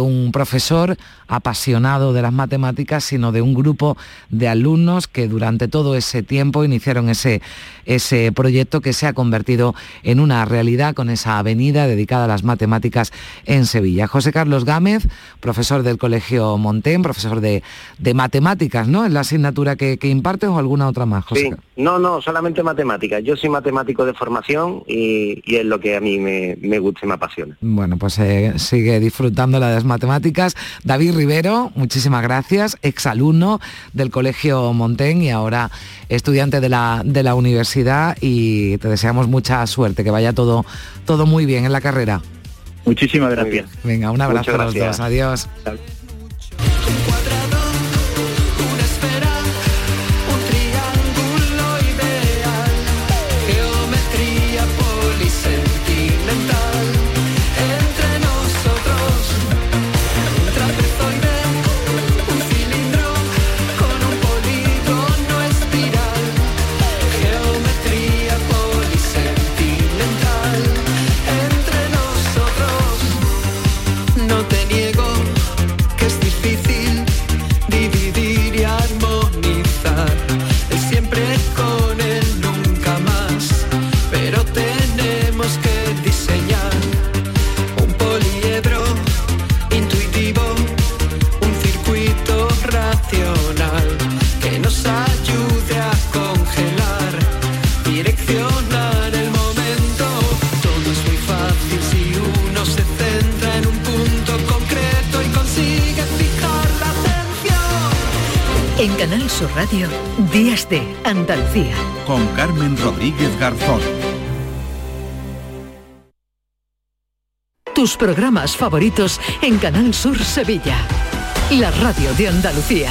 un profesor apasionado de las matemáticas, sino de un grupo de alumnos que durante todo ese tiempo iniciaron ese, ese proyecto que se ha convertido en una realidad con esa avenida dedicada a las matemáticas en Sevilla. José Carlos Gámez, profesor del Colegio Montén, profesor de, de matemáticas, ¿no? ¿Es la asignatura que, impartes o alguna otra más, José? Sí, no, no, solamente matemáticas. Yo soy matemático de formación y, y es lo que a mí me, me gusta y me apasiona. Bueno, pues eh, sigue disfrutando la de las matemáticas. David Rivero, muchísimas gracias, exalumno del Colegio Montén y ahora estudiante de la, de la universidad y te deseamos mucha suerte, que vaya todo, todo muy bien en la carrera. Muchísimas gracias. Venga, un abrazo a los gracias. dos, adiós. Sur Radio, Días de Andalucía. Con Carmen Rodríguez Garzón. Tus programas favoritos en Canal Sur Sevilla. La radio de Andalucía.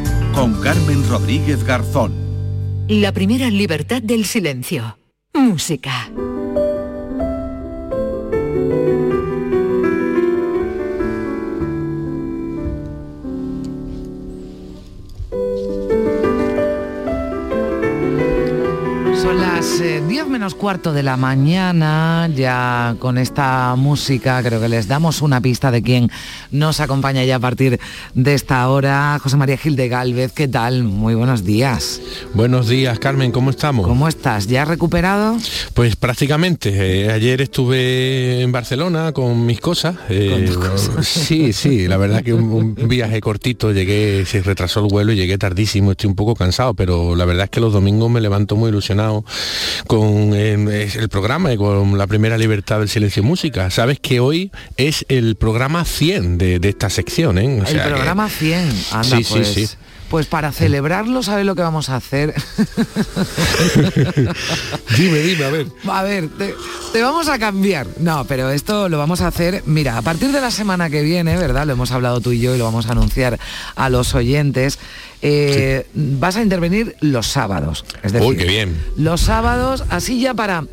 con Carmen Rodríguez Garzón. la primera libertad del silencio. Música. Las 10 menos cuarto de la mañana, ya con esta música creo que les damos una pista de quién nos acompaña ya a partir de esta hora. José María Gil de Galvez, ¿qué tal? Muy buenos días. Buenos días, Carmen, ¿cómo estamos? ¿Cómo estás? ¿Ya recuperado? Pues prácticamente. eh, ayer estuve en Barcelona con mis cosas. eh, Sí, sí, la verdad que un, un viaje cortito, llegué, se retrasó el vuelo y llegué tardísimo, estoy un poco cansado, pero la verdad es que los domingos me levanto muy ilusionado con eh, el programa y con la primera libertad del silencio y música. Sabes que hoy es el programa 100 de, de esta sección, ¿eh? O el sea que- programa 100. Anda, Sí, sí, pues. sí. Pues para celebrarlo, ¿sabes lo que vamos a hacer? dime, dime, a ver. A ver, te, te vamos a cambiar. No, pero esto lo vamos a hacer, mira, a partir de la semana que viene, ¿verdad? Lo hemos hablado tú y yo y lo vamos a anunciar a los oyentes. eh, Vas a intervenir los sábados. Es decir, Uy, qué bien. los sábados, así ya para,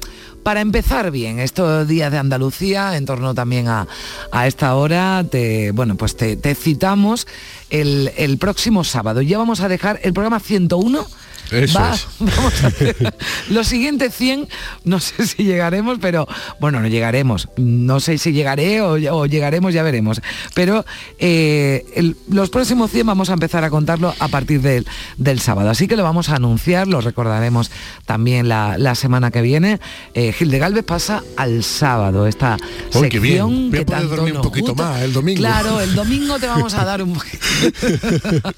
para empezar bien estos días de Andalucía, en torno también a, a esta hora, te, bueno, pues te, citamos el, el próximo sábado. Ya vamos a dejar el programa 101. Eso Va- es. Vamos a hacer los siguientes 100, no sé si llegaremos, pero bueno, no llegaremos. No sé si llegaré o, o llegaremos, ya veremos. Pero eh, el- los próximos 100 vamos a empezar a contarlo a partir del, del sábado. Así que lo vamos a anunciar, lo recordaremos también la, la semana que viene. Eh, Gil de Galvez pasa al sábado, esta Uy, qué bien. sección Voy a que tanto dormir un poquito gusta. más el domingo. Claro, el domingo te vamos a dar un poquito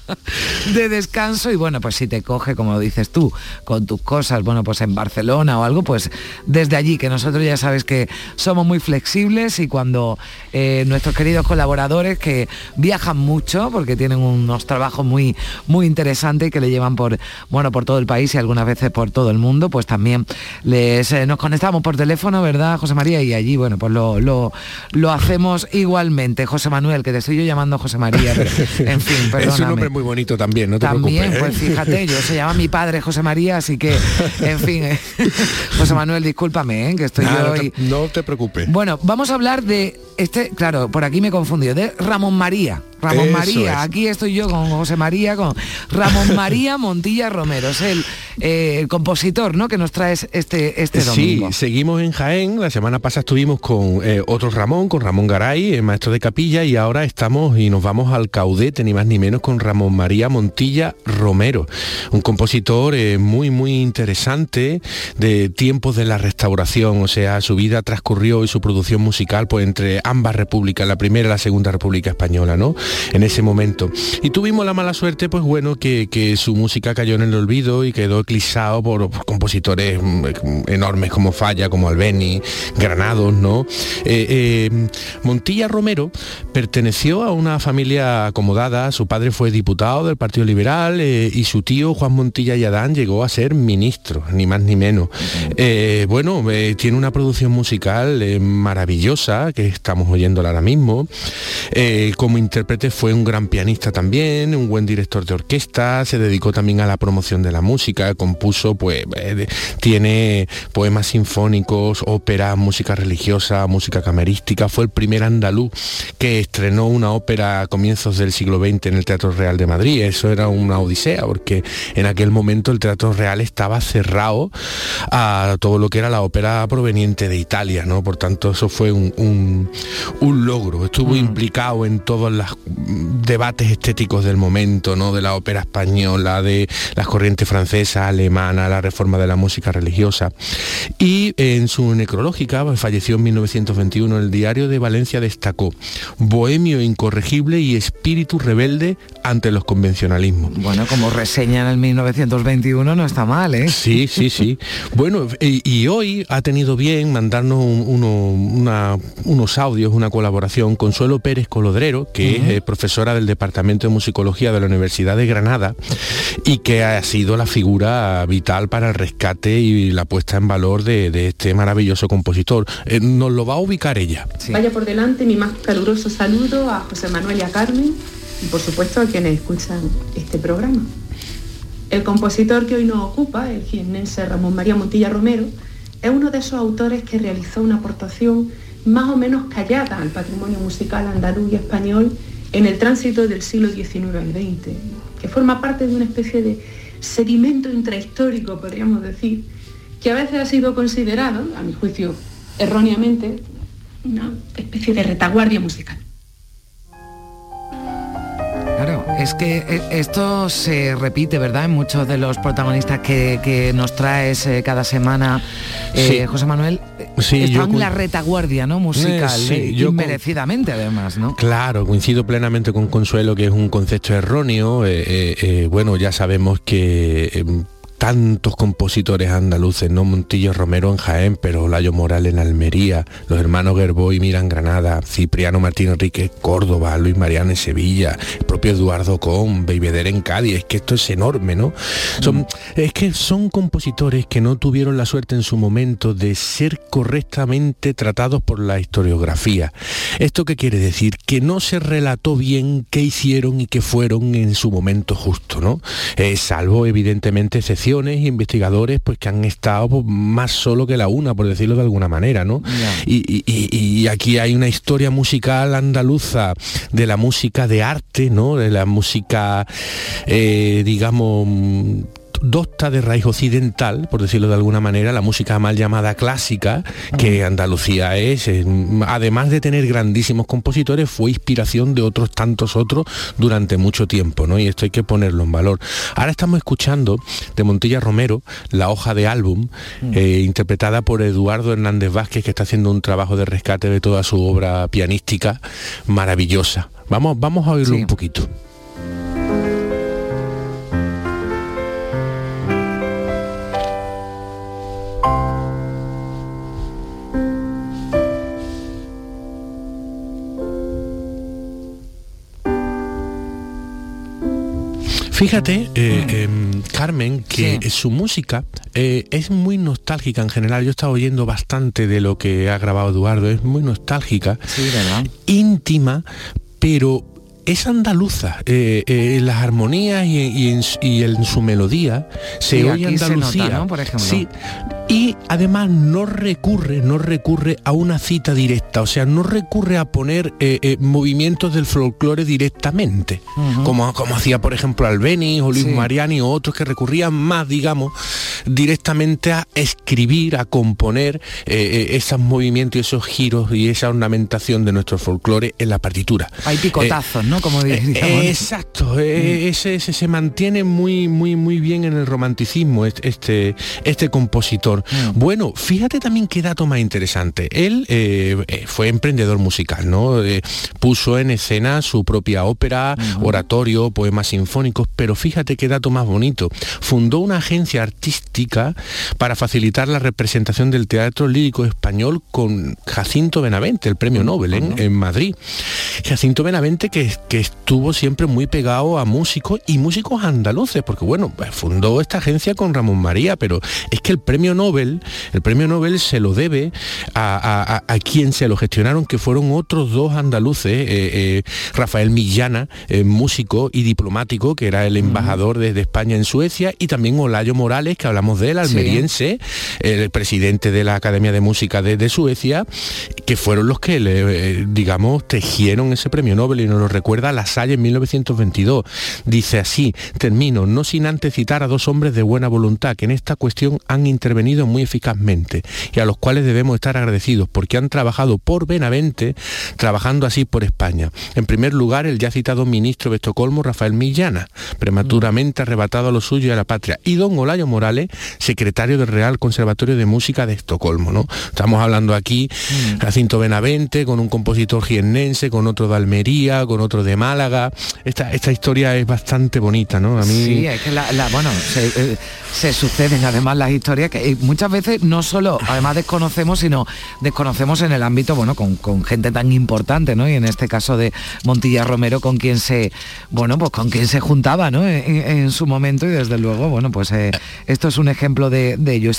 de descanso y bueno, pues si te coge, como dices tú, con tus cosas, bueno, pues en Barcelona o algo, pues desde allí, que nosotros ya sabes que somos muy flexibles y cuando eh, nuestros queridos colaboradores que viajan mucho, porque tienen unos trabajos muy, muy interesantes que le llevan por, bueno, por todo el país y algunas veces por todo el mundo, pues también les, eh, nos conectamos por teléfono, ¿verdad, José María? Y allí, bueno, pues lo, lo, lo hacemos igualmente. José Manuel, que te estoy yo llamando José María, pero, en fin, Es un perdóname. nombre muy bonito también, no te También, preocupes. ¿eh? pues fíjate, yo se llama mi padre José María, así que, en fin, eh, José Manuel, discúlpame, eh, que estoy Nada, yo no, hoy... te, no te preocupes. Bueno, vamos a hablar de este, claro, por aquí me he confundido, de Ramón María. Ramón Eso María, es. aquí estoy yo con José María, con Ramón María Montilla Romero, es el, eh, el compositor, ¿no? Que nos trae este, este domingo. Sí, seguimos en Jaén. La semana pasada estuvimos con eh, otro Ramón, con Ramón Garay, el maestro de capilla, y ahora estamos y nos vamos al caudete, ni más ni menos, con Ramón María Montilla Romero, un compositor eh, muy, muy interesante de tiempos de la restauración, o sea, su vida transcurrió y su producción musical pues entre ambas repúblicas, la primera y la segunda república española, ¿no? En ese momento. Y tuvimos la mala suerte, pues bueno, que, que su música cayó en el olvido y quedó eclipsado por, por compositores mm, enormes como Falla, como Albeni, Granados, ¿no? Eh, eh, Montilla Romero perteneció a una familia acomodada, su padre fue diputado del Partido Liberal eh, y su tío Juan Montilla y Adán llegó a ser ministro, ni más ni menos. Eh, bueno, eh, tiene una producción musical eh, maravillosa, que estamos oyéndola ahora mismo. Eh, como fue un gran pianista también, un buen director de orquesta, se dedicó también a la promoción de la música, compuso, pues, eh, tiene poemas sinfónicos, ópera, música religiosa, música camerística, fue el primer andaluz que estrenó una ópera a comienzos del siglo XX en el Teatro Real de Madrid. Eso era una odisea, porque en aquel momento el Teatro Real estaba cerrado a todo lo que era la ópera proveniente de Italia, ¿no? Por tanto, eso fue un, un- un logro. Estuvo implicado en todos los mm, debates estéticos del momento, ¿no? De la ópera española, de las corrientes francesa, alemana, la reforma de la música religiosa. Y en su necrológica, falleció en 1921, el diario de Valencia destacó bohemio incorregible y espíritu rebelde ante los convencionalismos. Bueno, como reseña en el 1921 no está mal, ¿eh? Sí, sí, sí. Bueno, y, y hoy ha tenido bien mandarnos un- uno- una- unos audios, una colaboración, Consuelo Pérez Colodrero, que es eh, profesora del Departamento de Musicología de la Universidad de Granada y que ha sido la figura vital para el rescate y la puesta en valor de, de este maravilloso compositor. Eh, nos lo va a ubicar ella. Vaya por delante mi más caluroso saludo a José Manuel y a Carmen y por supuesto a quienes escuchan este programa. El compositor que hoy nos ocupa, el jiennense Ramón María Montilla Romero, es uno de esos autores que realizó una aportación más o menos callada al patrimonio musical andaluz y español en el tránsito del siglo XIX al XX, que forma parte de una especie de sedimento intrahistórico, podríamos decir, que a veces ha sido considerado, a mi juicio erróneamente, una especie de retaguardia musical. Es que eh, esto se repite, ¿verdad? En muchos de los protagonistas que, nos traes eh, cada semana, eh, José Manuel, sí, están en la retaguardia ¿no? musical, sí, merecidamente además, ¿no? Claro, coincido plenamente con Consuelo que es un concepto erróneo. bueno, ya sabemos que em, tantos compositores andaluces, ¿no? Montillo Romero en Jaén, pero Layo Morales en Almería, los hermanos Gerboy Miran Granada, Cipriano Martín Enrique Córdoba, Luis Mariano en Sevilla, el propio Eduardo Con, Beibeder en Cádiz, es que esto es enorme, ¿no? Son, mm. es que son compositores que no tuvieron la suerte en su momento de ser correctamente tratados por la historiografía. ¿Esto qué quiere decir? Que no se relató bien qué hicieron y qué fueron en su momento justo, ¿no? Eh, salvo evidentemente excepción investigadores pues que han estado pues, más solo que la una, por decirlo de alguna manera, ¿no? Y, aquí hay una historia musical andaluza de la música de arte, ¿no? De la música, eh, digamos, docta de raíz occidental, por decirlo de alguna manera, la música mal llamada clásica, que Andalucía es, además de tener grandísimos compositores, fue inspiración de otros tantos otros durante mucho tiempo, ¿no? Y esto hay que ponerlo en valor. Ahora estamos escuchando de Montilla Romero la hoja de álbum, mm. eh, interpretada por Eduardo Hernández Vázquez, que está haciendo un trabajo de rescate de toda su obra pianística maravillosa. Vamos, vamos a oírlo un poquito. Fíjate, eh, mm. em, Carmen, que su música eh, es muy nostálgica en general. Yo he estado oyendo bastante de lo que ha grabado Eduardo, es muy nostálgica, íntima, pero es andaluza. Eh, en las armonías y, en, su melodía se oye Andalucía. Por ejemplo. Sí, y además no recurre, no recurre a una cita directa, o sea, no recurre a poner eh, eh, movimientos del folclore directamente, como, como hacía por ejemplo Albeni o Luis Mariani o otros que recurrían más, digamos, directamente a escribir, a componer eh, esos movimientos y esos giros y esa ornamentación de nuestro folclore en la partitura. Hay picotazos, ¿no? Como Exacto, mm. ese, se mantiene muy, muy, muy bien en el romanticismo este, este compositor. Mm. Bueno, fíjate también qué dato más interesante. Él eh, eh, fue emprendedor musical, ¿no? Eh, puso en escena su propia ópera, oratorio, poemas sinfónicos, pero fíjate qué dato más bonito. Fundó una agencia artística para facilitar la representación del teatro lírico español con Jacinto Benavente, el premio Nobel en, Madrid. Jacinto Benavente que, que estuvo siempre muy pegado a músicos y músicos andaluces, porque bueno, pues fundó esta agencia con Ramón María, pero es que el premio Nobel el premio Nobel se lo debe a, quien se lo gestionaron, que fueron otros dos andaluces, eh, eh, Rafael Millana, eh, músico y diplomático, que era el embajador desde España en Suecia, y también Olayo Morales, que hablamos de él, almeriense, el presidente de la Academia de Música de, Suecia, que fueron los que, le, digamos, tejieron ese premio Nobel y nos lo recuerda La Salle en 1922. Dice así, termino, no sin antes citar a dos hombres de buena voluntad que en esta cuestión han intervenido muy eficazmente y a los cuales debemos estar agradecidos porque han trabajado por Benavente, trabajando así por España. En primer lugar, el ya citado ministro de Estocolmo, Rafael Millana, prematuramente arrebatado a lo suyo y a la patria, y don Olayo Morales, secretario del Real Conservatorio de Música de Estocolmo. ¿no? Estamos hablando aquí, mm. Jacinto Benavente, con un compositor jiennense, con otro de Almería, con otro de Málaga. Esta, esta historia es bastante bonita, ¿no? A mí... Sí, es que la, bueno, se, eh, suceden además las historias que muchas veces no solo, además desconocemos, sino desconocemos en el ámbito, bueno, con, gente tan importante, ¿no? Y en este caso de Montilla Romero, con quien se, bueno, pues con quien se juntaba, ¿no? En, su momento y desde luego, bueno, pues eh, esto es un ejemplo de, ello.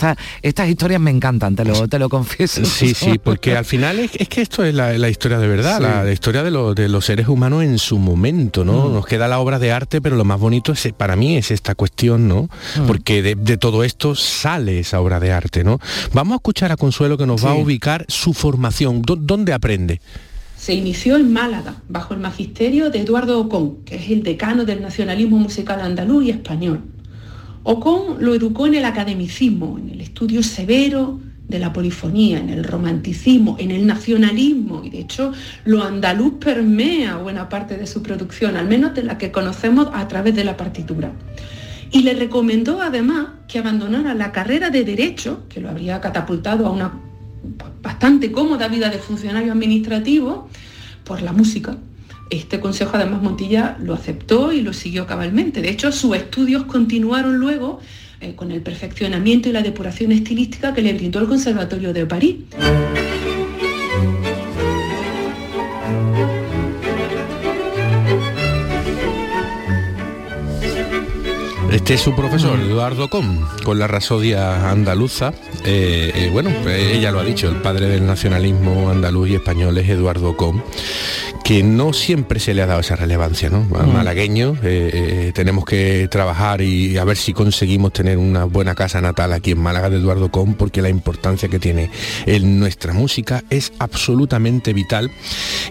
estas historias me encantan, te lo, te lo confieso. Sí, sí, porque al final es, que esto es la, historia de verdad, la, historia de, de, los seres humanos en su momento, ¿no? Nos queda la obra de arte, pero lo más bonito es, para mí es esta cuestión, ¿no? Porque de, de todo esto sale esa obra de arte, ¿no? Vamos a escuchar a Consuelo que nos va a ubicar su formación. ¿Dó- ¿Dónde aprende? Se inició en Málaga, bajo el magisterio de Eduardo Ocón, que es el decano del nacionalismo musical andaluz y español. Ocón lo educó en el academicismo, en el estudio severo de la polifonía, en el romanticismo, en el nacionalismo, y de hecho lo andaluz permea buena parte de su producción, al menos de la que conocemos a través de la partitura. Y le recomendó además que abandonara la carrera de Derecho, que lo habría catapultado a una bastante cómoda vida de funcionario administrativo, por la música. Este consejo además Montilla lo aceptó y lo siguió cabalmente. De hecho, sus estudios continuaron luego eh, con el perfeccionamiento y la depuración estilística que le brindó el Conservatorio de París. Este es su profesor, Eduardo Com, con la rasodia andaluza. Eh, eh, bueno, ella lo ha dicho, el padre del nacionalismo andaluz y español es Eduardo Com, que no siempre se le ha dado esa relevancia, ¿no? A Malagueño, eh, eh, tenemos que trabajar y a ver si conseguimos tener una buena casa natal aquí en Málaga de Eduardo Com, porque la importancia que tiene en nuestra música es absolutamente vital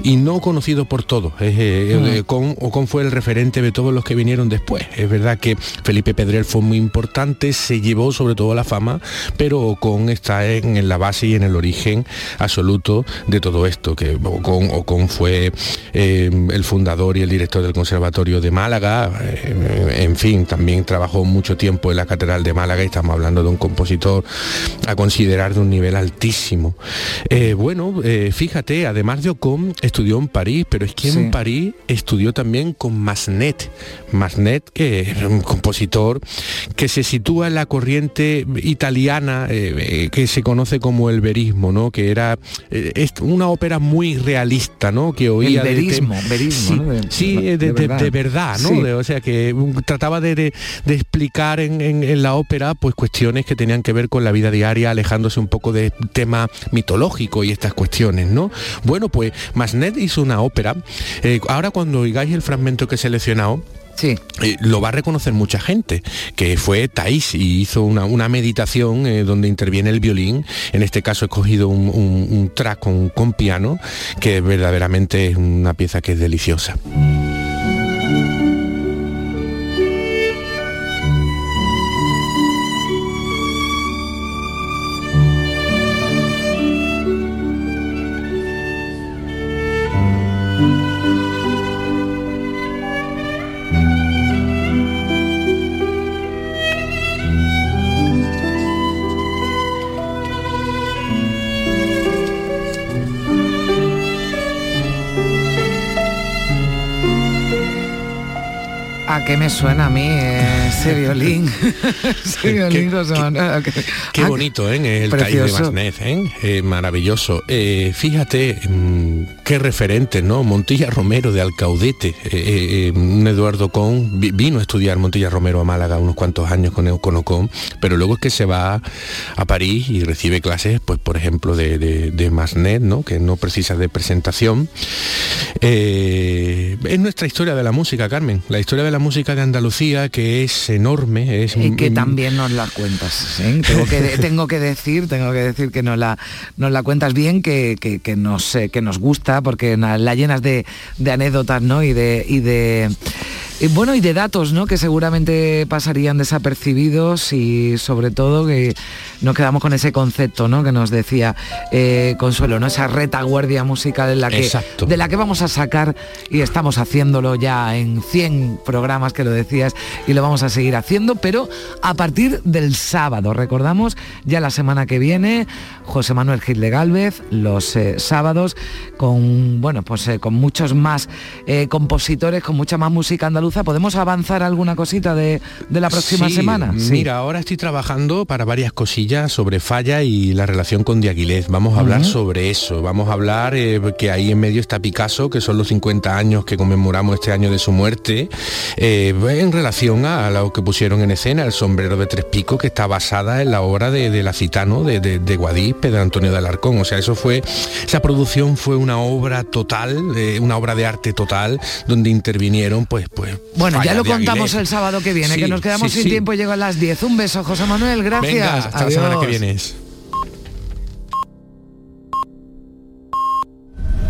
y no conocido por todos. Eh, Mm. eh, Ocon, Ocon fue el referente de todos los que vinieron después. Es verdad que Felipe Pedrel fue muy importante, se llevó sobre todo la fama, pero Ocon está en, en la base y en el origen absoluto de todo esto, que Ocon, Ocon fue eh, el fundador y el director del Conservatorio de Málaga, eh, en fin, también trabajó mucho tiempo en la Catedral de Málaga y estamos hablando de un compositor a considerar de un nivel altísimo. Eh, bueno, fíjate, además de Ocon, estudió en París, pero es que Sí. en París estudió también con Masnet. Masnet, que es un compositor que se sitúa en la corriente italiana que se conoce como el verismo, ¿no? Que era es una ópera muy realista, ¿no? Que El verismo, verismo, sí, ¿no? De- sí, de de, de- verdad. ¿no? Sí. O sea que trataba de, explicar en, en- en la ópera pues cuestiones que tenían que ver con la vida diaria, alejándose un poco de tema mitológico y estas cuestiones, ¿no? Bueno, pues Masnet hizo una ópera. eh, ahora cuando oigáis el fragmento que he seleccionado, Eh, lo va a reconocer mucha gente, que fue Thais y hizo una, una meditación eh, donde interviene el violín. En este caso he escogido un, un- track con piano, que verdaderamente es una pieza que es deliciosa. ¿A qué me suena a mí eh, ese violín? ese violín, José Manuel. ¿a qué- Qué ah, bonito, ¿eh? El de precioso. Masnet, ¿eh? Eh, maravilloso. Eh, fíjate mm, qué referente, ¿no? Montilla Romero de Alcaudete, eh, eh, un Eduardo Con, vi- vino a estudiar Montilla Romero a Málaga unos cuantos años con, con Ocon, pero luego es que se va a París y recibe clases, pues por ejemplo, de, de, de Masnet, ¿no? Que no precisa de presentación. Es nuestra historia de la música, Carmen, la historia de la música de Andalucía, que es enorme, es Y que mm, también nos la cuentas. ¿eh? Tengo, que, tengo que decir, tengo que decir que nos la, nos la cuentas bien, que, que, que nos, eh, que nos gusta, porque la llenas de, de anécdotas, ¿no? Y de, y de y bueno, y de datos, ¿no? Que seguramente pasarían desapercibidos y sobre todo que nos quedamos con ese concepto, ¿no? Que nos decía eh, Consuelo, ¿no? Esa retaguardia musical en la que, Exacto. de la que vamos a sacar y estamos haciéndolo ya en 100 programas que lo decías y lo vamos a seguir haciendo, pero a partir del sábado, recordamos ya la semana que viene, José Manuel Gil de Galvez, los eh, sábados con, bueno, pues eh, con muchos más eh, compositores, con mucha más música andaluza. ¿Podemos avanzar alguna cosita de, de la próxima Sí, semana? Sí. Mira, ahora estoy trabajando para varias cosillas sobre Falla y la relación con Diaguilez. Vamos a hablar sobre eso. Vamos a hablar eh, que ahí en medio está Picasso, que son los 50 años que conmemoramos este año de su muerte, eh, en relación a lo que pusieron en escena, el sombrero de tres picos, que está basada en la obra de, la Citano, de, de, de Guadix, Pedro Antonio de Alarcón. O sea, eso fue, esa producción fue una obra total, eh, una obra de arte total, donde intervinieron, pues, pues. Bueno, ya lo contamos el sábado que viene, Sí, que nos quedamos sí, sin tiempo y llego a las 10. Un beso, José Manuel, gracias. Venga, hasta la semana que vienes.